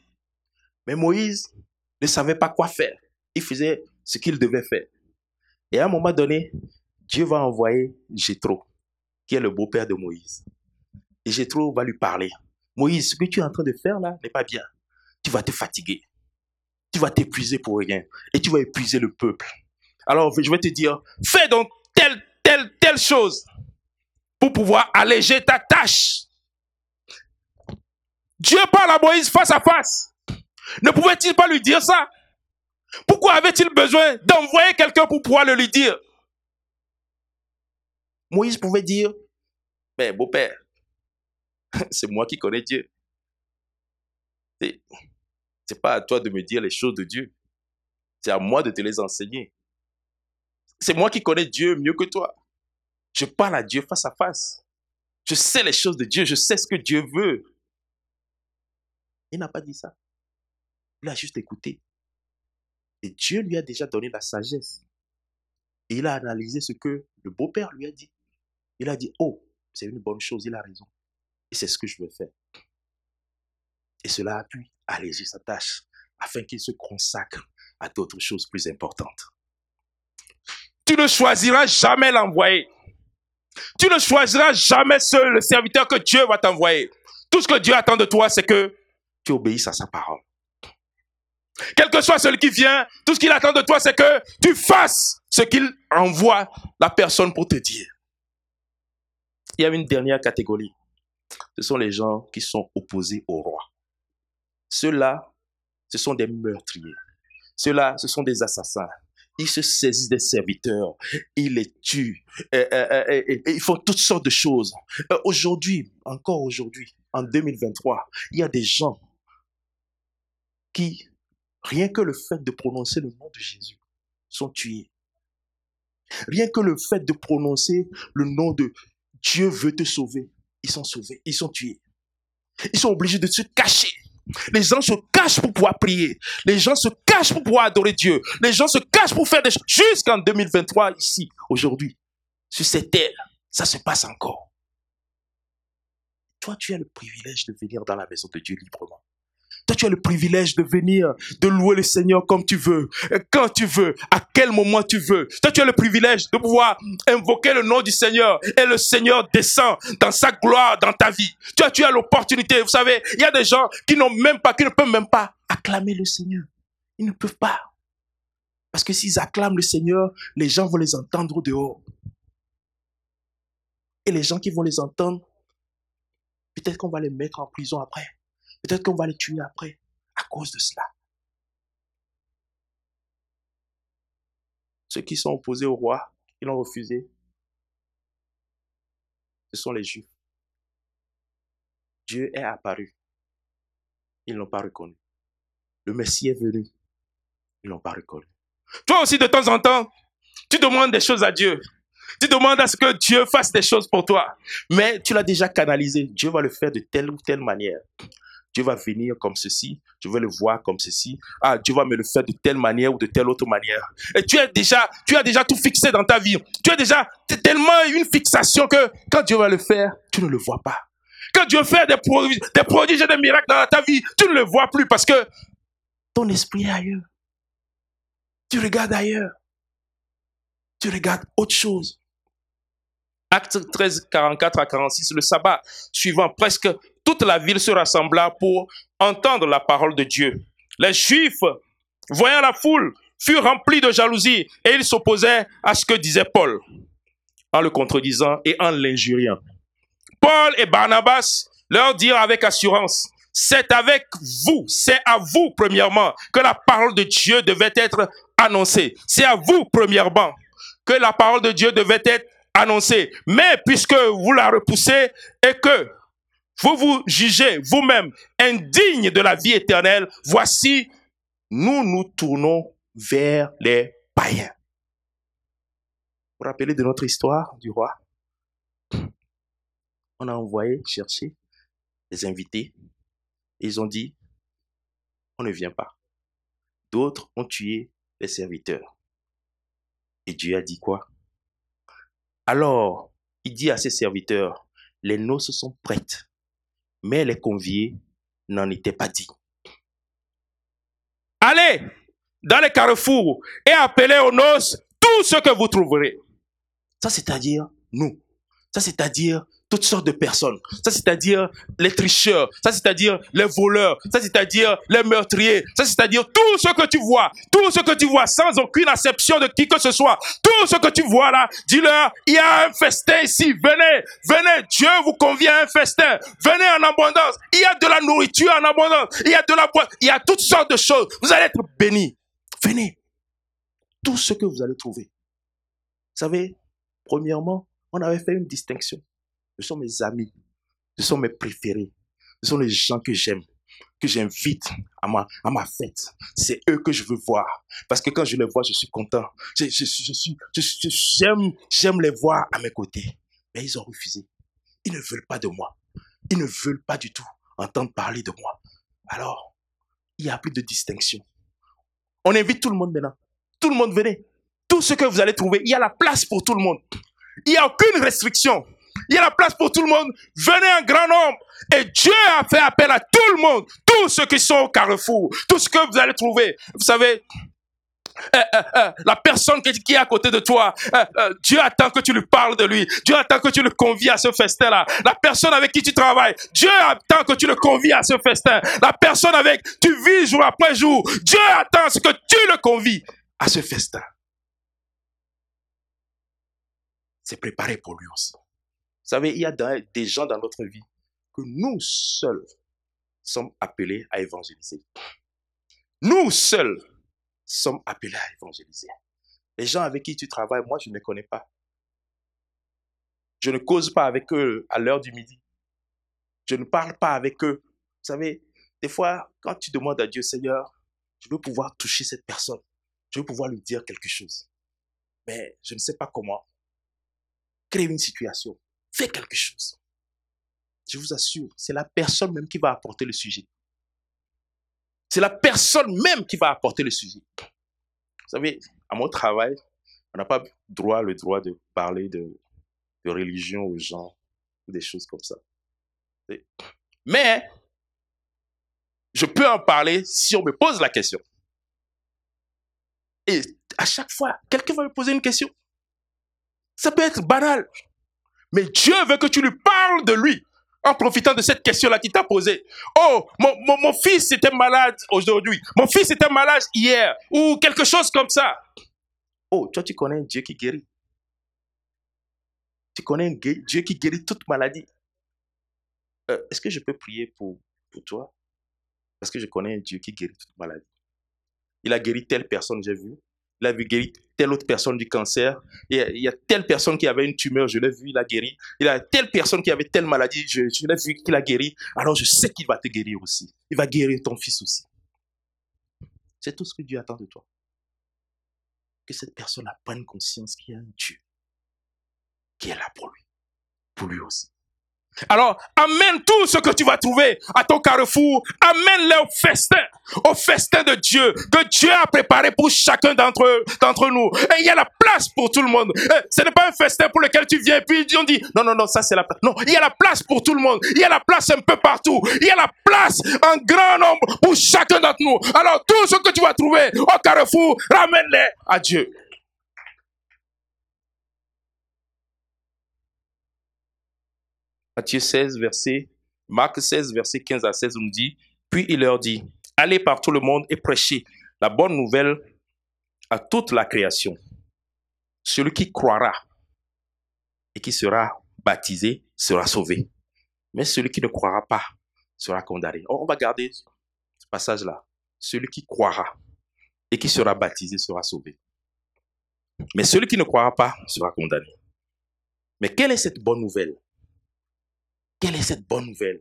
Mais Moïse ne savait pas quoi faire. Il faisait ce qu'il devait faire. Et à un moment donné, Dieu va envoyer Jétro, qui est le beau-père de Moïse. Et Jétro va lui parler. Moïse, ce que tu es en train de faire là n'est pas bien. Tu vas te fatiguer tu vas t'épuiser pour rien. Et tu vas épuiser le peuple. Alors, je vais te dire, fais donc telle, telle, telle chose pour pouvoir alléger ta tâche. Dieu parle à Moïse face à face. Ne pouvait-il pas lui dire ça? Pourquoi avait-il besoin d'envoyer quelqu'un pour pouvoir le lui dire? Moïse pouvait dire, mais beau-père, c'est moi qui connais Dieu. C'est pas à toi de me dire les choses de Dieu. C'est à moi de te les enseigner. C'est moi qui connais Dieu mieux que toi. Je parle à Dieu face à face. Je sais les choses de Dieu. Je sais ce que Dieu veut. Il n'a pas dit ça. Il a juste écouté. Et Dieu lui a déjà donné la sagesse. Et il a analysé ce que le beau-père lui a dit. Il a dit, oh, c'est une bonne chose, il a raison. Et c'est ce que je veux faire. Et cela a pu alléger sa tâche afin qu'il se consacre à d'autres choses plus importantes. Tu ne choisiras jamais l'envoyer. Tu ne choisiras jamais seul le serviteur que Dieu va t'envoyer. Tout ce que Dieu attend de toi, c'est que tu obéisses à sa parole. Quel que soit celui qui vient, tout ce qu'il attend de toi, c'est que tu fasses ce qu'il envoie la personne pour te dire. Il y a une dernière catégorie. Ce sont les gens qui sont opposés au roi. Ceux-là, ce sont des meurtriers. Ceux-là, ce sont des assassins. Ils se saisissent des serviteurs, ils les tuent, et, ils font toutes sortes de choses. Euh, aujourd'hui, encore aujourd'hui, en 2023, il y a des gens qui, rien que le fait de prononcer le nom de Jésus, sont tués. Rien que le fait de prononcer le nom de Dieu veut te sauver, ils sont sauvés, ils sont tués. Ils sont obligés de se cacher. Les gens se cachent pour pouvoir prier. Les gens se cachent pour pouvoir adorer Dieu. Les gens se cachent pour faire des choses. Jusqu'en 2023, ici, aujourd'hui, sur cette terre, ça se passe encore. Toi, tu as le privilège de venir dans la maison de Dieu librement. Toi, tu as le privilège de venir, de louer le Seigneur comme tu veux, quand tu veux, à quel moment tu veux. Toi, tu as le privilège de pouvoir invoquer le nom du Seigneur et le Seigneur descend dans sa gloire dans ta vie. Toi, tu as l'opportunité. Vous savez, il y a des gens qui n'ont même pas, qui ne peuvent même pas acclamer le Seigneur. Ils ne peuvent pas. Parce que s'ils acclament le Seigneur, les gens vont les entendre dehors. Et les gens qui vont les entendre, peut-être qu'on va les mettre en prison après. Peut-être qu'on va les tuer après à cause de cela. Ceux qui sont opposés au roi, qui l'ont refusé, ce sont les Juifs. Dieu est apparu. Ils ne l'ont pas reconnu. Le Messie est venu. Ils ne l'ont pas reconnu. Toi aussi, de temps en temps, tu demandes des choses à Dieu. Tu demandes à ce que Dieu fasse des choses pour toi. Mais tu l'as déjà canalisé. Dieu va le faire de telle ou telle manière. Dieu va venir comme ceci, je vais le voir comme ceci. Ah, Dieu va me le faire de telle manière ou de telle autre manière. Et tu es déjà, tu as déjà tout fixé dans ta vie. Tu as déjà tellement une fixation que quand Dieu va le faire, tu ne le vois pas. Quand Dieu fait des, prodiges, des prodiges et des miracles dans ta vie, tu ne le vois plus parce que ton esprit est ailleurs. Tu regardes ailleurs. Tu regardes autre chose. Acte 13, 44 à 46, le sabbat suivant, presque la ville se rassembla pour entendre la parole de Dieu. Les Juifs, voyant la foule, furent remplis de jalousie et ils s'opposaient à ce que disait Paul, en le contredisant et en l'injuriant. Paul et Barnabas leur dirent avec assurance, c'est avec vous, c'est à vous premièrement que la parole de Dieu devait être annoncée. C'est à vous premièrement que la parole de Dieu devait être annoncée. Mais puisque vous la repoussez et que vous vous jugez vous-même indigne de la vie éternelle, voici, nous nous tournons vers les païens. Vous vous rappelez de notre histoire du roi? On a envoyé chercher des invités. ils ont dit, on ne vient pas. D'autres ont tué les serviteurs. Et Dieu a dit quoi? Alors, il dit à ses serviteurs, les noces sont prêtes, mais les conviés n'en étaient pas dignes. Allez dans les carrefours et appelez aux noces tout ce que vous trouverez. Ça, c'est-à-dire nous. Ça, c'est-à-dire toutes sortes de personnes. Ça, c'est-à-dire les tricheurs. Ça, c'est-à-dire les voleurs. Ça, c'est-à-dire les meurtriers. Ça, c'est-à-dire tout ce que tu vois. Tout ce que tu vois sans aucune acception de qui que ce soit. Tout ce que tu vois là, dis-leur, il y a un festin ici. Venez, venez. Dieu vous convient à un festin. Venez en abondance. Il y a de la nourriture en abondance. Il y a de la boîte. Il y a toutes sortes de choses. Vous allez être bénis. Venez. Tout ce que vous allez trouver. Vous savez, premièrement, on avait fait une distinction. Ce sont mes amis. Ce sont mes préférés. Ce sont les gens que j'aime, que j'invite à ma, à ma fête. C'est eux que je veux voir. Parce que quand je les vois, je suis content. Je, je, j'aime les voir à mes côtés. Mais ils ont refusé. Ils ne veulent pas de moi. Ils ne veulent pas du tout entendre parler de moi. Alors, il n'y a plus de distinction. On invite tout le monde maintenant. Tout le monde venez. Tout ce que vous allez trouver, il y a la place pour tout le monde. Il n'y a aucune restriction. Il y a la place pour tout le monde. Venez en grand nombre. Et Dieu a fait appel à tout le monde. Tous ceux qui sont au carrefour. Tout ce que vous allez trouver. Vous savez, euh, euh, euh, la personne qui, qui est à côté de toi, Dieu attend que tu lui parles de lui. Dieu attend que tu le convies à ce festin-là. La personne avec qui tu travailles, Dieu attend que tu le convies à ce festin. La personne avec tu vis jour après jour, Dieu attend ce que tu le convies à ce festin. C'est préparé pour lui aussi. Savez, il y a des gens dans notre vie que nous seuls sommes appelés à évangéliser. Nous seuls sommes appelés à évangéliser. Les gens avec qui tu travailles, moi, je ne les connais pas. Je ne cause pas avec eux à l'heure du midi. Je ne parle pas avec eux. Vous savez, des fois, quand tu demandes à Dieu, Seigneur, je veux pouvoir toucher cette personne. Je veux pouvoir lui dire quelque chose. Mais je ne sais pas comment. Crée une situation. Fais quelque chose. Je vous assure, c'est la personne même qui va apporter le sujet. C'est la personne même qui va apporter le sujet. Vous savez, à mon travail, on n'a pas droit le droit de parler de, de religion aux gens ou des choses comme ça. Mais je peux en parler si on me pose la question. Et à chaque fois, quelqu'un va me poser une question. Ça peut être banal. Mais Dieu veut que tu lui parles de lui en profitant de cette question-là qu'il t'a posée. Oh, mon, mon, fils était malade aujourd'hui. Mon fils était malade hier. Ou quelque chose comme ça. Oh, toi, tu connais un Dieu qui guérit. Tu connais un Dieu qui guérit toute maladie. Euh, Est-ce que je peux prier pour, pour toi? Parce que je connais un Dieu qui guérit toute maladie. Il a guéri telle personne, j'ai vu. Il a vu guéri telle autre personne du cancer. Il y a, telle personne qui avait une tumeur, je l'ai vu, il a guéri. Il y a telle personne qui avait telle maladie, je, je l'ai vu qu'il a guéri. Alors je sais qu'il va te guérir aussi. Il va guérir ton fils aussi. C'est tout ce que Dieu attend de toi. Que cette personne prenne conscience qu'il y a un Dieu qui est là pour lui. Pour lui aussi. Alors, amène tout ce que tu vas trouver à ton carrefour. Amène-le au festin, au festin de Dieu, que Dieu a préparé pour chacun d'entre nous. Et il y a la place pour tout le monde. Ce n'est pas un festin pour lequel tu viens et puis on dit, non, non, non, ça c'est la place. Non, il y a la place pour tout le monde. Il y a la place un peu partout. Il y a la place en grand nombre pour chacun d'entre nous. Alors, tout ce que tu vas trouver au carrefour, ramène-les à Dieu. Matthieu 16, verset, Marc 16, verset 15 à 16, on nous dit, puis il leur dit, allez par tout le monde et prêchez la bonne nouvelle à toute la création. Celui qui croira et qui sera baptisé sera sauvé. Mais celui qui ne croira pas sera condamné. On va garder ce passage-là. Celui qui croira et qui sera baptisé sera sauvé. Mais celui qui ne croira pas sera condamné. Mais quelle est cette bonne nouvelle? Quelle est cette bonne nouvelle?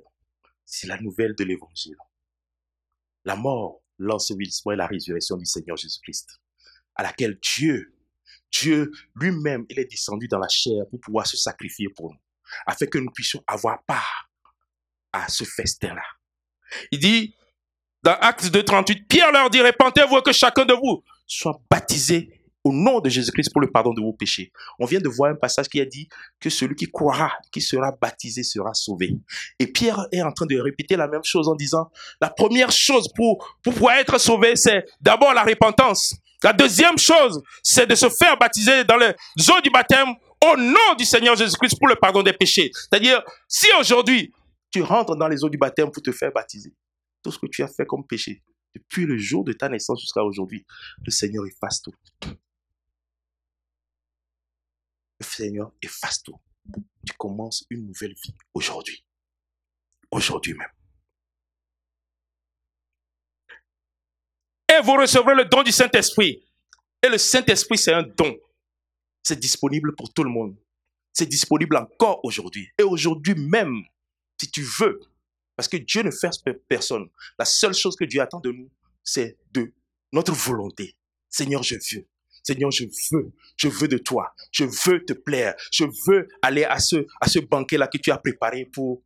C'est la nouvelle de l'évangile. La mort, l'ensevelissement et la résurrection du Seigneur Jésus-Christ, à laquelle Dieu, Dieu lui-même, il est descendu dans la chair pour pouvoir se sacrifier pour nous, afin que nous puissions avoir part à ce festin-là. Il dit, dans Actes 2, 38, Pierre leur dit, répentez-vous que chacun de vous soit baptisé au nom de Jésus-Christ pour le pardon de vos péchés. On vient de voir un passage qui a dit que celui qui croira, qui sera baptisé, sera sauvé. Et Pierre est en train de répéter la même chose en disant, la première chose pour, pour pouvoir être sauvé, c'est d'abord la repentance. La deuxième chose, c'est de se faire baptiser dans les eaux du baptême au nom du Seigneur Jésus-Christ pour le pardon des péchés. C'est-à-dire, si aujourd'hui, tu rentres dans les eaux du baptême pour te faire baptiser, tout ce que tu as fait comme péché, depuis le jour de ta naissance jusqu'à aujourd'hui, le Seigneur efface tout. Seigneur efface tout. Tu commences une nouvelle vie aujourd'hui. Aujourd'hui même. Et vous recevrez le don du Saint-Esprit. Et le Saint-Esprit, c'est un don. C'est disponible pour tout le monde. C'est disponible encore aujourd'hui. Et aujourd'hui même, si tu veux, parce que Dieu ne force personne. La seule chose que Dieu attend de nous, c'est de notre volonté. Seigneur, je veux. Seigneur, je veux, je veux de toi. Je veux te plaire. Je veux aller à ce, banquet-là que tu as préparé pour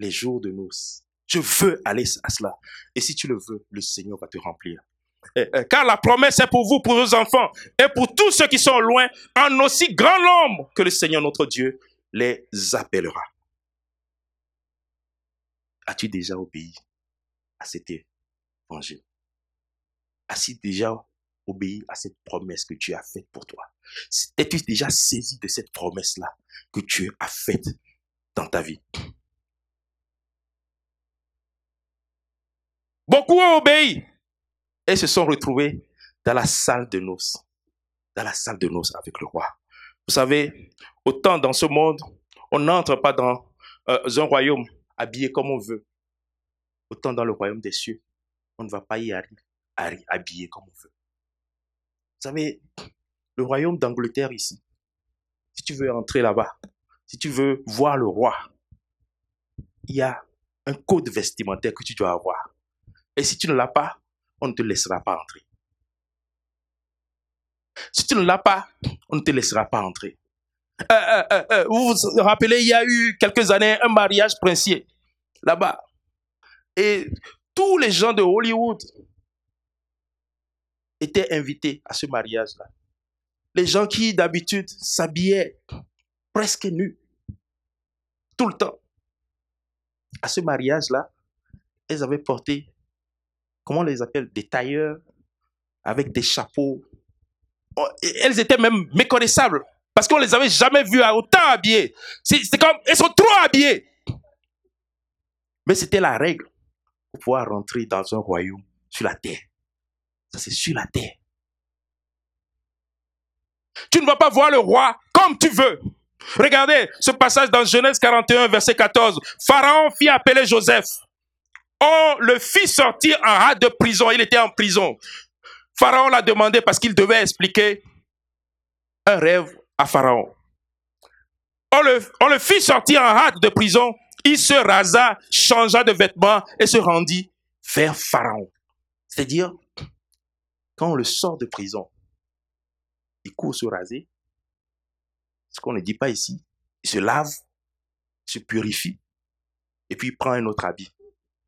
les jours de noces. Je veux aller à cela. Et si tu le veux, le Seigneur va te remplir. Car la promesse est pour vous, pour vos enfants, et pour tous ceux qui sont loin, en aussi grand nombre que le Seigneur notre Dieu les appellera. As-tu déjà obéi à cet évangile? As-tu déjà obéi à cette promesse que Dieu a faite pour toi T'es-tu déjà saisi de cette promesse-là que Dieu a faite dans ta vie? Beaucoup ont obéi et se sont retrouvés dans la salle de noces. Dans la salle de noces avec le roi. Vous savez, autant dans ce monde, on n'entre pas dans euh, un royaume habillé comme on veut. Autant dans le royaume des cieux, on ne va pas y arriver habillé comme on veut. Vous savez, le royaume d'Angleterre ici, si tu veux entrer là-bas, si tu veux voir le roi, il y a un code vestimentaire que tu dois avoir. Et si tu ne l'as pas, on ne te laissera pas entrer. Si tu ne l'as pas, on ne te laissera pas entrer. Euh, euh, euh, vous vous rappelez, il y a eu quelques années un mariage princier là-bas. Et tous les gens de Hollywood étaient invités à ce mariage-là. Les gens qui d'habitude s'habillaient presque nus, tout le temps. À ce mariage-là, elles avaient porté, comment on les appelle, des tailleurs avec des chapeaux. Oh, elles étaient même méconnaissables parce qu'on les avait jamais vues autant habillées. C'est comme, elles sont trop habillées. Mais c'était la règle pour pouvoir rentrer dans un royaume sur la terre. Ça, c'est sur la terre. Tu ne vas pas voir le roi comme tu veux. Regardez ce passage dans Genèse 41, verset 14. Pharaon fit appeler Joseph. On le fit sortir en hâte de prison. Il était en prison. Pharaon l'a demandé parce qu'il devait expliquer un rêve à Pharaon. On le, on le fit sortir en hâte de prison. Il se rasa, changea de vêtements et se rendit vers Pharaon. C'est-à-dire, quand on le sort de prison, il court se raser. Ce qu'on ne dit pas ici. Il se lave, se purifie, et puis il prend un autre habit.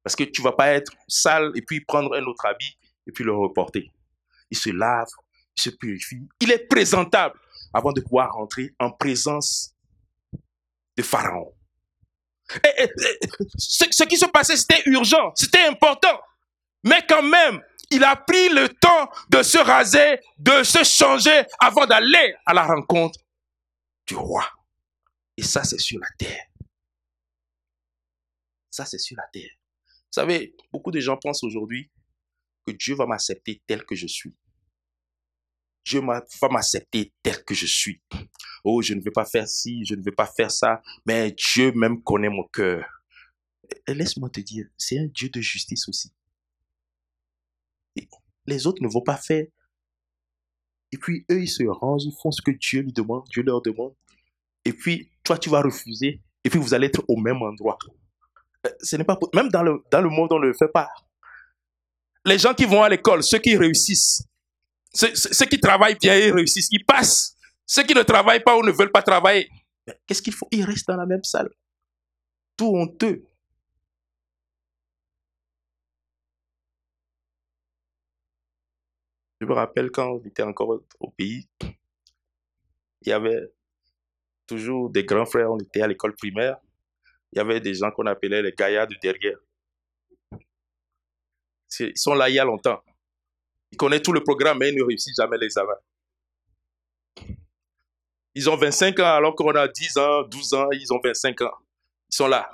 Parce que tu vas pas être sale et puis prendre un autre habit et puis le reporter. Il se lave, il se purifie. Il est présentable avant de pouvoir rentrer en présence de Pharaon. ce qui se passait, c'était urgent, c'était important. Mais quand même, il a pris le temps de se raser, de se changer avant d'aller à la rencontre du roi. Et ça, c'est sur la terre. Ça, c'est sur la terre. Vous savez, beaucoup de gens pensent aujourd'hui que Dieu va m'accepter tel que je suis. Dieu va m'accepter tel que je suis. Oh, je ne vais pas faire ci, je ne vais pas faire ça, mais Dieu même connaît mon cœur. Laisse-moi te dire, c'est un Dieu de justice aussi les autres ne vont pas faire. Et puis eux, ils se rangent, ils font ce que Dieu lui demande, Dieu leur demande. Et puis toi, tu vas refuser. Et puis vous allez être au même endroit. Euh, ce n'est pas même dans le dans le monde, on ne le fait pas. Les gens qui vont à l'école, ceux qui réussissent, ceux, ceux, qui travaillent bien, ils réussissent, ils passent. Ceux qui ne travaillent pas ou ne veulent pas travailler, qu'est-ce qu'il faut? Ils restent dans la même salle. Tout honteux. Je me rappelle quand on était encore au pays, il y avait toujours des grands frères, on était à l'école primaire, il y avait des gens qu'on appelait les gaillards de derrière. Ils sont là il y a longtemps. Ils connaissent tout le programme, mais ils ne réussissent jamais les. Ils ont 25 ans alors qu'on a 10 ans, 12 ans, ils ont 25 ans. Ils sont là.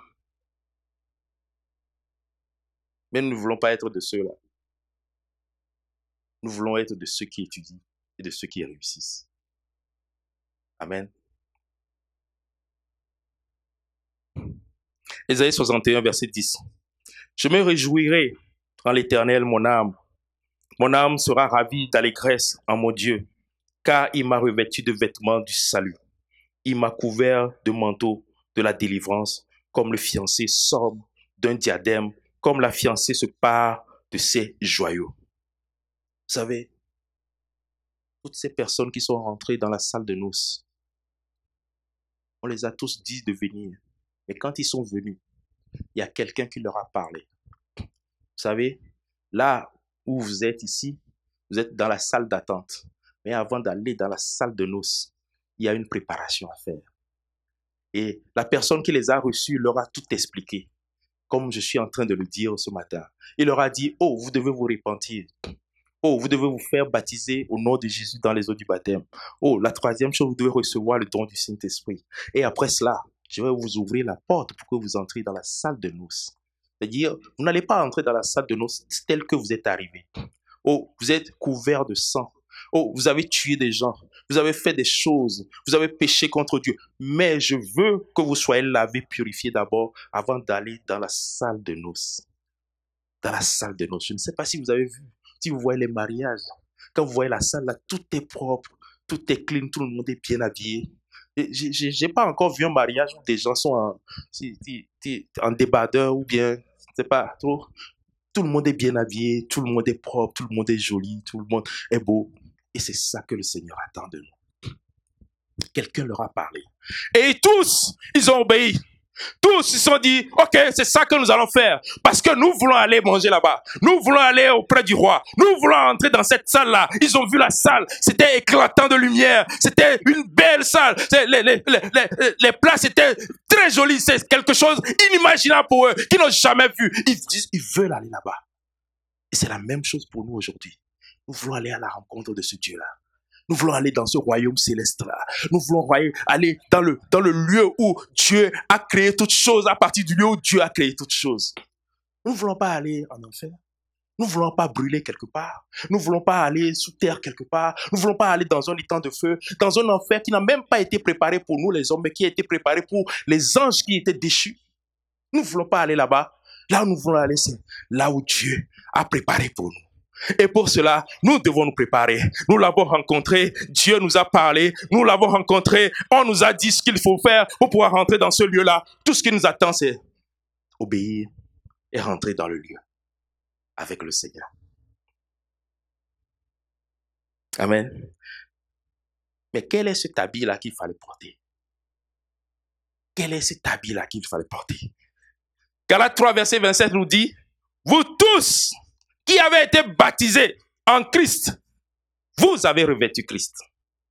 Mais nous ne voulons pas être de ceux-là. Nous voulons être de ceux qui étudient et de ceux qui réussissent. Amen. Ésaïe 61, verset 10. Je me réjouirai en l'Éternel, mon âme. Mon âme sera ravie d'allégresse en mon Dieu, car il m'a revêtu de vêtements du salut. Il m'a couvert de manteau de la délivrance, comme le fiancé somme d'un diadème, comme la fiancée se part de ses joyaux. Vous savez, toutes ces personnes qui sont rentrées dans la salle de noces, on les a tous dit de venir. Mais quand ils sont venus, il y a quelqu'un qui leur a parlé. Vous savez, là où vous êtes ici, vous êtes dans la salle d'attente. Mais avant d'aller dans la salle de noces, il y a une préparation à faire. Et la personne qui les a reçus leur a tout expliqué, comme je suis en train de le dire ce matin. Il leur a dit, oh, vous devez vous repentir. Oh, vous devez vous faire baptiser au nom de Jésus dans les eaux du baptême. Oh, la troisième chose, vous devez recevoir le don du Saint-Esprit. Et après cela, je vais vous ouvrir la porte pour que vous entriez dans la salle de noces. C'est-à-dire, vous n'allez pas entrer dans la salle de noces telle que vous êtes arrivé. Oh, vous êtes couvert de sang. Oh, vous avez tué des gens. Vous avez fait des choses. Vous avez péché contre Dieu. Mais je veux que vous soyez lavé, purifié d'abord avant d'aller dans la salle de noces. Dans la salle de noces. Je ne sais pas si vous avez vu si vous voyez les mariages, quand vous voyez la salle, là, tout est propre, tout est clean, tout le monde est bien habillé. Je n'ai pas encore vu un mariage où des gens sont en, en débardeur ou bien, c'est pas trop. Tout le monde est bien habillé, tout le monde est propre, tout le monde est joli, tout le monde est beau. Et c'est ça que le Seigneur attend de nous. Quelqu'un leur a parlé. Et tous, ils ont obéi. Tous se sont dit, ok, c'est ça que nous allons faire. Parce que nous voulons aller manger là-bas. Nous voulons aller auprès du roi. Nous voulons entrer dans cette salle-là. Ils ont vu la salle. C'était éclatant de lumière. C'était une belle salle. Les, les, les, les, places étaient très jolies. C'est quelque chose inimaginable pour eux, qu'ils n'ont jamais vu. Ils disent, ils veulent aller là-bas. Et c'est la même chose pour nous aujourd'hui. Nous voulons aller à la rencontre de ce Dieu-là. Nous voulons aller dans ce royaume céleste-là. Nous voulons aller dans le, dans le lieu où Dieu a créé toutes choses, à partir du lieu où Dieu a créé toutes choses. Nous ne voulons pas aller en enfer. Nous ne voulons pas brûler quelque part. Nous ne voulons pas aller sous terre quelque part. Nous ne voulons pas aller dans un étang de feu, dans un enfer qui n'a même pas été préparé pour nous les hommes, mais qui a été préparé pour les anges qui étaient déchus. Nous ne voulons pas aller là-bas. Là où nous voulons aller, c'est là où Dieu a préparé pour nous. Et pour cela, nous devons nous préparer. Nous l'avons rencontré, Dieu nous a parlé, nous l'avons rencontré, on nous a dit ce qu'il faut faire pour pouvoir rentrer dans ce lieu-là. Tout ce qui nous attend, c'est obéir et rentrer dans le lieu avec le Seigneur. Amen. Mais quel est cet habit-là qu'il fallait porter? Quel est cet habit-là qu'il fallait porter? Galates 3, verset 27 nous dit, vous tous, qui avez été baptisé en Christ, vous avez revêtu Christ.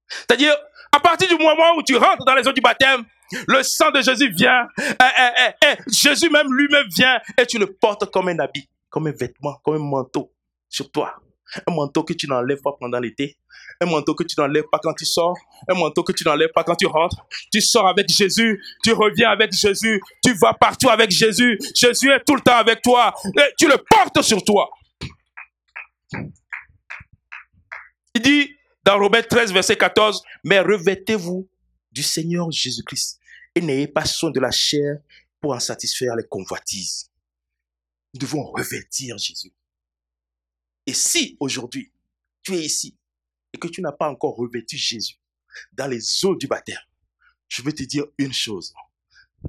C'est-à-dire, à partir du moment où tu rentres dans les eaux du baptême, le sang de Jésus vient, et, et, Jésus même lui-même vient, et tu le portes comme un habit, comme un vêtement, comme un manteau sur toi. Un manteau que tu n'enlèves pas pendant l'été, un manteau que tu n'enlèves pas quand tu sors, un manteau que tu n'enlèves pas quand tu rentres. Tu sors avec Jésus, tu reviens avec Jésus, tu vas partout avec Jésus. Jésus est tout le temps avec toi, et tu le portes sur toi. Il dit dans Romains 13, verset 14, mais revêtez-vous du Seigneur Jésus-Christ et n'ayez pas soin de la chair pour en satisfaire les convoitises. Nous devons revêtir Jésus. Et si aujourd'hui tu es ici et que tu n'as pas encore revêtu Jésus dans les eaux du baptême, je veux te dire une chose.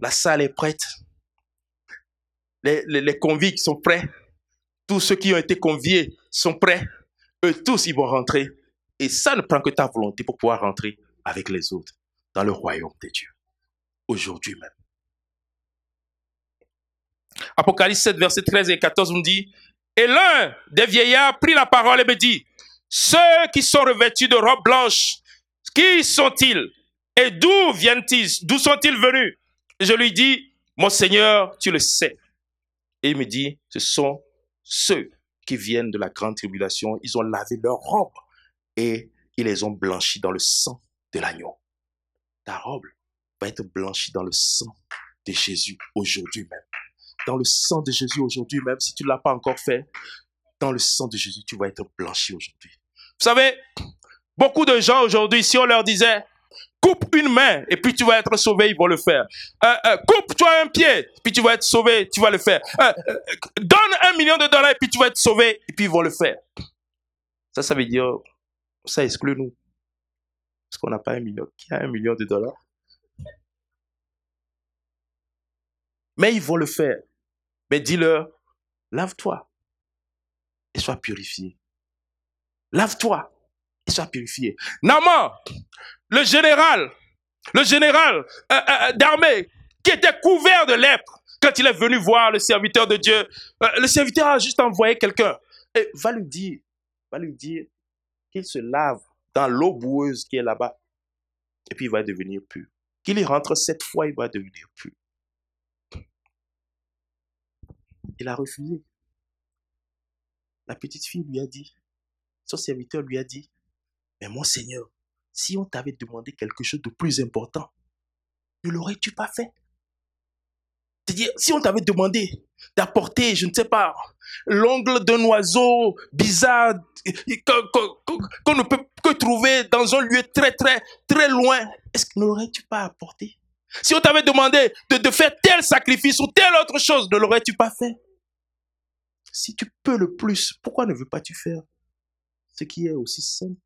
La salle est prête. Les, les, les convicts sont prêts. Tous ceux qui ont été conviés sont prêts. Eux tous, ils vont rentrer. Et ça ne prend que ta volonté pour pouvoir rentrer avec les autres dans le royaume de Dieu. Aujourd'hui même. Apocalypse 7, verset 13 et 14 nous dit, Et l'un des vieillards prit la parole et me dit, Ceux qui sont revêtus de robes blanches, qui sont-ils? Et d'où viennent-ils? D'où sont-ils venus? Je lui dis, Mon Seigneur, tu le sais. Et il me dit, Ce sont ceux qui viennent de la grande tribulation, ils ont lavé leurs robes et ils les ont blanchis dans le sang de l'agneau. Ta robe va être blanchie dans le sang de Jésus aujourd'hui même. Dans le sang de Jésus aujourd'hui même, si tu ne l'as pas encore fait, dans le sang de Jésus, tu vas être blanchi aujourd'hui. Vous savez, beaucoup de gens aujourd'hui, si on leur disait, coupe une main et puis tu vas être sauvé, ils vont le faire. Euh, euh, coupe-toi un pied, puis tu vas être sauvé, tu vas le faire. Euh, donne un million de dollars et puis tu vas être sauvé, et puis ils vont le faire. Ça, ça veut dire, ça exclut nous. Parce qu'on n'a pas un million. Qui a un million de dollars? Mais ils vont le faire. Mais dis-leur, lave-toi et sois purifié. Lave-toi et sois purifié. Naman, le général, le général euh, euh, euh, d'armée qui était couvert de lèpre, quand il est venu voir le serviteur de Dieu, le serviteur a juste envoyé quelqu'un et va lui dire, va lui dire qu'il se lave dans l'eau boueuse qui est là-bas et puis il va devenir pur. Qu'il y rentre cette fois, il va devenir pur. Il a refusé. La petite fille lui a dit, Son serviteur lui a dit, mais mon Seigneur, si on t'avait demandé quelque chose de plus important, ne l'aurais-tu pas fait. C'est-à-dire, si on t'avait demandé d'apporter, je ne sais pas, l'ongle d'un oiseau bizarre qu'on ne peut que trouver dans un lieu très, très, très loin, est-ce que ne l'aurais-tu pas apporté? Si on t'avait demandé de, de faire tel sacrifice ou telle autre chose, ne l'aurais-tu pas fait? Si tu peux le plus, pourquoi ne veux pas tu faire ce qui est aussi simple?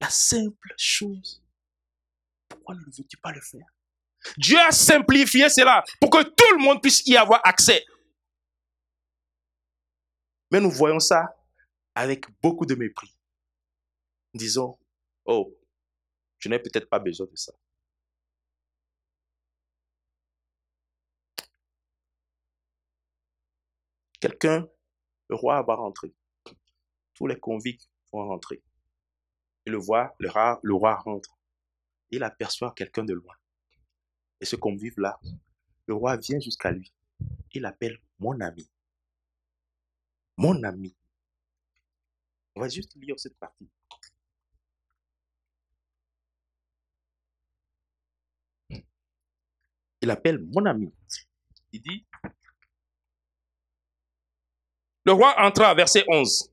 La simple chose. Pourquoi ne veux-tu pas le faire? Dieu a simplifié cela pour que tout le monde puisse y avoir accès. Mais nous voyons ça avec beaucoup de mépris. Disons, oh, je n'ai peut-être pas besoin de ça. Quelqu'un, le roi va rentrer. Tous les convicts vont rentrer. Et le roi, le roi, rentre. Il aperçoit quelqu'un de loin. Et ce convive-là, le roi vient jusqu'à lui. Il l'appelle mon ami. Mon ami. On va juste lire cette partie. Il appelle mon ami. Il dit, le roi entra, verset 11.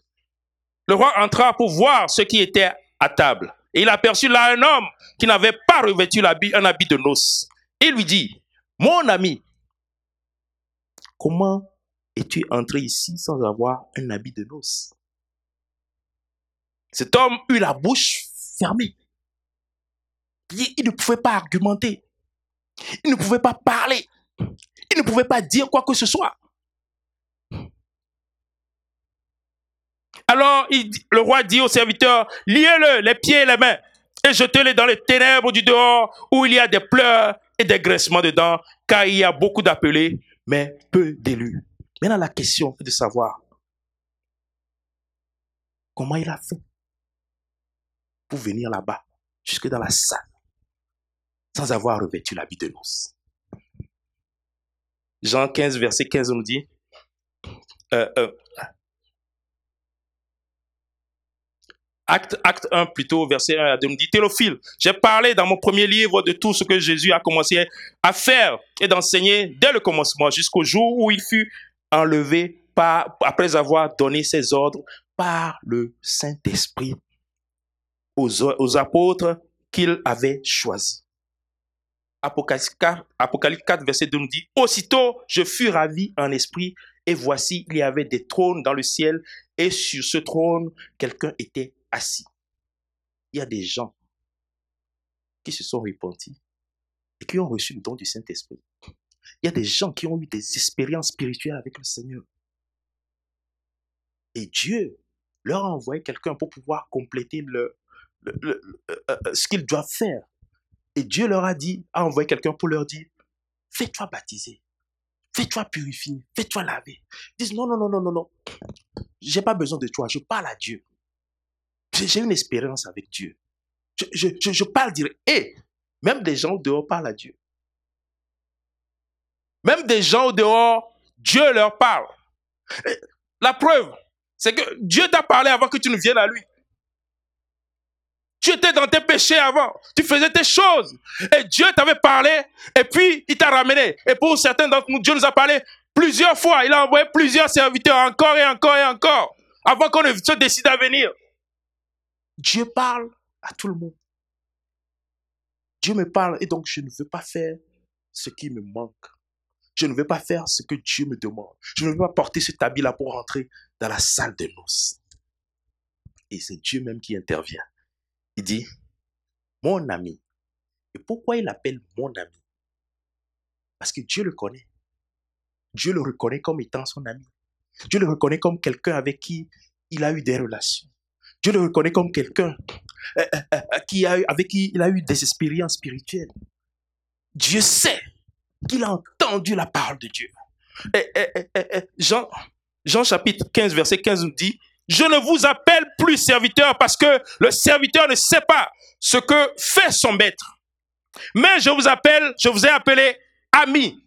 Le roi entra pour voir ce qui était table. Et il aperçut là un homme qui n'avait pas revêtu un habit de noces. Il lui dit, mon ami, comment es-tu entré ici sans avoir un habit de noces? Cet homme eut la bouche fermée. Il ne pouvait pas argumenter. Il ne pouvait pas parler. Il ne pouvait pas dire quoi que ce soit. Alors le roi dit au serviteur, liez-le les pieds et les mains et jetez-le dans les ténèbres du dehors où il y a des pleurs et des graissements dedans, car il y a beaucoup d'appelés, mais peu d'élus. Maintenant, la question est de savoir comment il a fait pour venir là-bas, jusque dans la salle, sans avoir revêtu l'habit de noces. Jean 15, verset 15 nous dit, euh, euh, Acte, acte 1 plutôt, verset 1 à 2, nous dit Théophile, j'ai parlé dans mon premier livre de tout ce que Jésus a commencé à faire et d'enseigner dès le commencement jusqu'au jour où il fut enlevé par, après avoir donné ses ordres par le Saint-Esprit aux, aux apôtres qu'il avait choisis. Apocalypse 4, Apocalypse 4, verset 2 nous dit Aussitôt je fus ravi en esprit, et voici, il y avait des trônes dans le ciel, et sur ce trône, quelqu'un était assis. Il y a des gens qui se sont repentis et qui ont reçu le don du Saint-Esprit. Il y a des gens qui ont eu des expériences spirituelles avec le Seigneur. Et Dieu leur a envoyé quelqu'un pour pouvoir compléter le, euh, euh, ce qu'ils doivent faire. Et Dieu leur a dit, a envoyé quelqu'un pour leur dire, fais-toi baptiser, fais-toi purifier, fais-toi laver. Ils disent, non, non, non, non, non, non, j'ai pas besoin de toi, je parle à Dieu. J'ai une expérience avec Dieu. Je, parle direct. Et même des gens dehors parlent à Dieu. Même des gens au dehors, Dieu leur parle. La preuve, c'est que Dieu t'a parlé avant que tu ne viennes à lui. Tu étais dans tes péchés avant. Tu faisais tes choses. Et Dieu t'avait parlé. Et puis, il t'a ramené. Et pour certains d'entre nous, Dieu nous a parlé plusieurs fois. Il a envoyé plusieurs serviteurs encore et encore et encore. Avant qu'on ne se décide à venir. Dieu parle à tout le monde. Dieu me parle et donc je ne veux pas faire ce qui me manque. Je ne veux pas faire ce que Dieu me demande. Je ne veux pas porter cet habit-là pour rentrer dans la salle de noces. Et c'est Dieu même qui intervient. Il dit, mon ami. Et pourquoi il appelle mon ami? Parce que Dieu le connaît. Dieu le reconnaît comme étant son ami. Dieu le reconnaît comme quelqu'un avec qui il a eu des relations. Dieu le reconnaît comme quelqu'un euh, euh, euh, avec qui il a eu des expériences spirituelles. Dieu sait qu'il a entendu la parole de Dieu. Jean, Jean chapitre 15, verset 15 nous dit, je ne vous appelle plus serviteur parce que le serviteur ne sait pas ce que fait son maître. Mais je vous appelle, je vous ai appelé ami.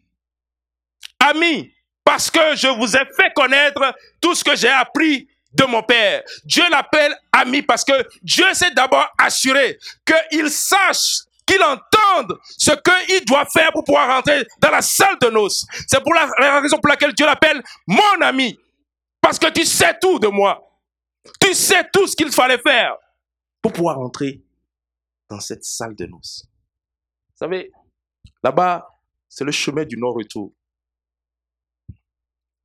Ami, parce que je vous ai fait connaître tout ce que j'ai appris de mon Père. Dieu l'appelle ami parce que Dieu s'est d'abord assuré qu'il sache, qu'il entende ce qu'il doit faire pour pouvoir rentrer dans la salle de noces. C'est pour la, raison pour laquelle Dieu l'appelle mon ami. Parce que tu sais tout de moi. Tu sais tout ce qu'il fallait faire pour pouvoir entrer dans cette salle de noces. Vous savez, là-bas, c'est le chemin du non-retour.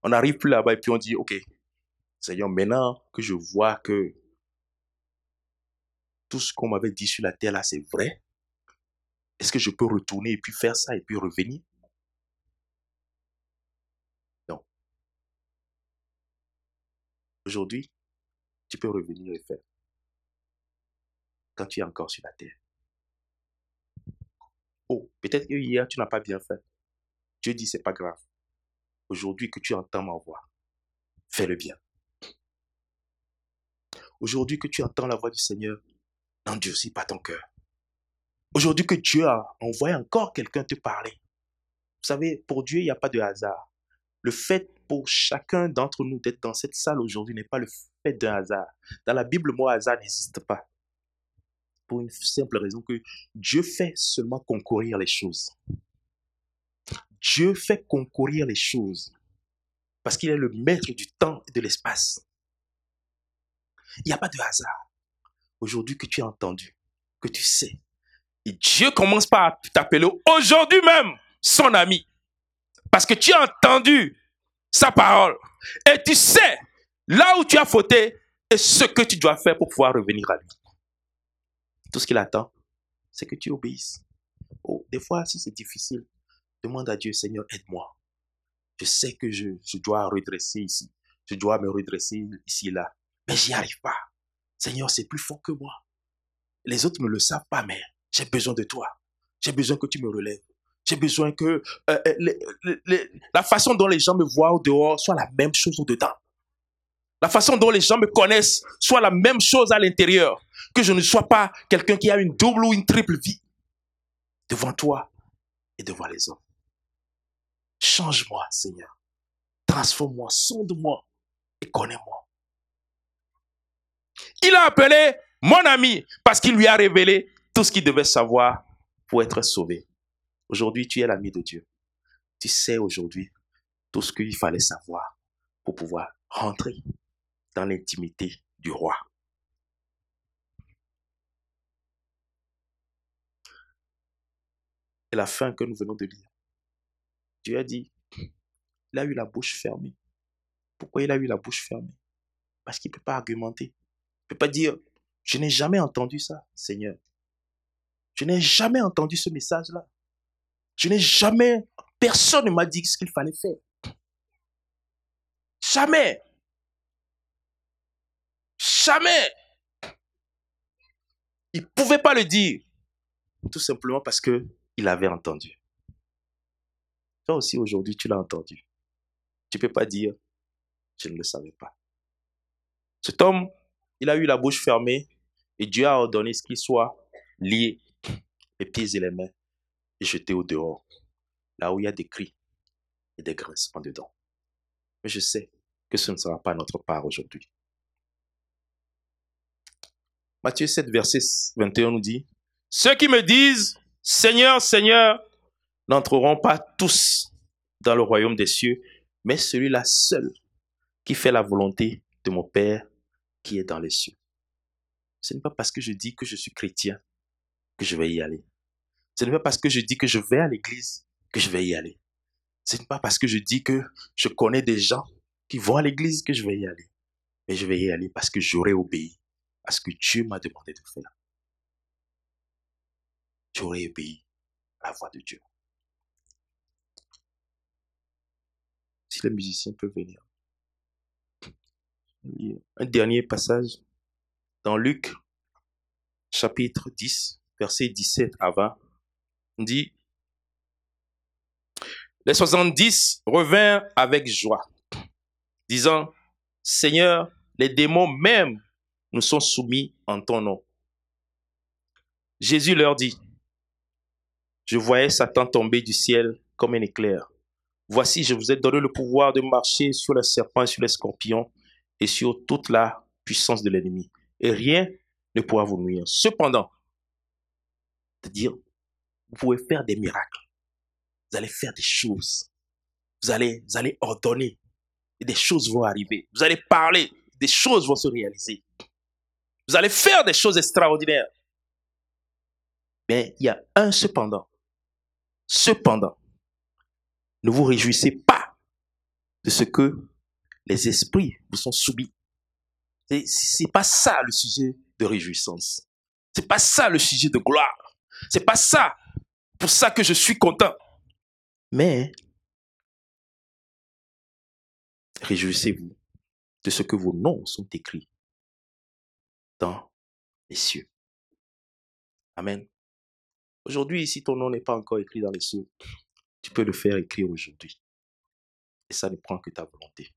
On n'arrive plus là-bas et puis on dit, OK, Seigneur, maintenant que je vois que tout ce qu'on m'avait dit sur la terre là, c'est vrai, est-ce que je peux retourner et puis faire ça et puis revenir? Non. Aujourd'hui, tu peux revenir et faire. Quand tu es encore sur la terre. Oh, peut-être que hier, tu n'as pas bien fait. Dieu dit, c'est pas grave. Aujourd'hui que tu entends ma voix, fais le bien. Aujourd'hui que tu entends la voix du Seigneur, n'endurcis pas ton cœur. Aujourd'hui que Dieu a envoyé encore quelqu'un te parler. Vous savez, pour Dieu, il n'y a pas de hasard. Le fait pour chacun d'entre nous d'être dans cette salle aujourd'hui n'est pas le fait d'un hasard. Dans la Bible, le mot hasard n'existe pas. Pour une simple raison que Dieu fait seulement concourir les choses. Dieu fait concourir les choses parce qu'il est le maître du temps et de l'espace. Il n'y a pas de hasard. Aujourd'hui que tu as entendu, que tu sais. Dieu commence par t'appeler aujourd'hui même son ami. Parce que tu as entendu sa parole. Et tu sais là où tu as fauté et ce que tu dois faire pour pouvoir revenir à lui. Tout ce qu'il attend, c'est que tu obéisses. Oh, des fois, si c'est difficile, demande à Dieu, Seigneur, aide-moi. Je sais que je, je dois redresser ici. Je dois me redresser ici et là mais j'y arrive pas. Seigneur, c'est plus fort que moi. Les autres ne le savent pas, mais j'ai besoin de toi. J'ai besoin que tu me relèves. J'ai besoin que euh, euh, la façon dont les gens me voient au dehors soit la même chose au dedans. La façon dont les gens me connaissent soit la même chose à l'intérieur. Que je ne sois pas quelqu'un qui a une double ou une triple vie devant toi et devant les hommes. Change-moi, Seigneur. Transforme-moi, sonde-moi et connais-moi. Il a appelé mon ami parce qu'il lui a révélé tout ce qu'il devait savoir pour être sauvé. Aujourd'hui, tu es l'ami de Dieu. Tu sais aujourd'hui tout ce qu'il fallait savoir pour pouvoir rentrer dans l'intimité du roi. Et la fin que nous venons de lire. Dieu a dit, il a eu la bouche fermée. Pourquoi il a eu la bouche fermée? Parce qu'il ne peut pas argumenter peux pas dire, je n'ai jamais entendu ça, Seigneur. Je n'ai jamais entendu ce message-là. Je n'ai jamais, personne ne m'a dit ce qu'il fallait faire. Jamais. Jamais. Il ne pouvait pas le dire. Tout simplement parce que il avait entendu. Toi aussi, aujourd'hui, tu l'as entendu. Tu ne peux pas dire, je ne le savais pas. Cet homme il a eu la bouche fermée et Dieu a ordonné ce qu'il soit lié, les pieds et les mains, et jeté au dehors, là où il y a des cris et des grincements dedans. Mais je sais que ce ne sera pas notre part aujourd'hui. Matthieu 7, verset 21 nous dit, Ceux qui me disent, Seigneur, Seigneur, n'entreront pas tous dans le royaume des cieux, mais celui-là seul qui fait la volonté de mon Père qui est dans les cieux. Ce n'est pas parce que je dis que je suis chrétien que je vais y aller. Ce n'est pas parce que je dis que je vais à l'église que je vais y aller. Ce n'est pas parce que je dis que je connais des gens qui vont à l'église que je vais y aller. Mais je vais y aller parce que j'aurai obéi à ce que Dieu m'a demandé de faire. J'aurai obéi à la voix de Dieu. Si les musiciens peuvent venir un dernier passage dans Luc chapitre 10, verset 17 à 20. On dit, les 70 revinrent avec joie, disant, Seigneur, les démons même nous sont soumis en ton nom. Jésus leur dit, je voyais Satan tomber du ciel comme un éclair. Voici, je vous ai donné le pouvoir de marcher sur les serpents et sur les scorpions et sur toute la puissance de l'ennemi. Et rien ne pourra vous nuire. Cependant, de dire, vous pouvez faire des miracles. Vous allez faire des choses. Vous allez, vous allez ordonner. Et des choses vont arriver. Vous allez parler. Des choses vont se réaliser. Vous allez faire des choses extraordinaires. Mais il y a un cependant. Cependant, ne vous réjouissez pas de ce que les esprits vous sont soumis. C'est pas ça le sujet de réjouissance. C'est pas ça le sujet de gloire. C'est pas ça pour ça que je suis content. Mais réjouissez-vous de ce que vos noms sont écrits dans les cieux. Amen. Aujourd'hui, si ton nom n'est pas encore écrit dans les cieux, tu peux le faire écrire aujourd'hui. Et ça ne prend que ta volonté.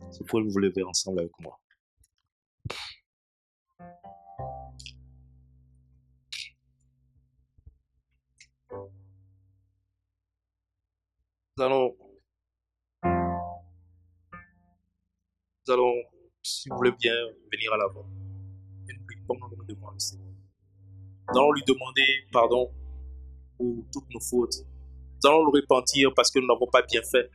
Vous pouvez vous lever ensemble avec moi. Nous allons, nous allons, si vous voulez bien, venir à l'avant. Et nous allons lui demander pardon pour toutes nos fautes. Nous allons le repentir parce que nous n'avons pas bien fait.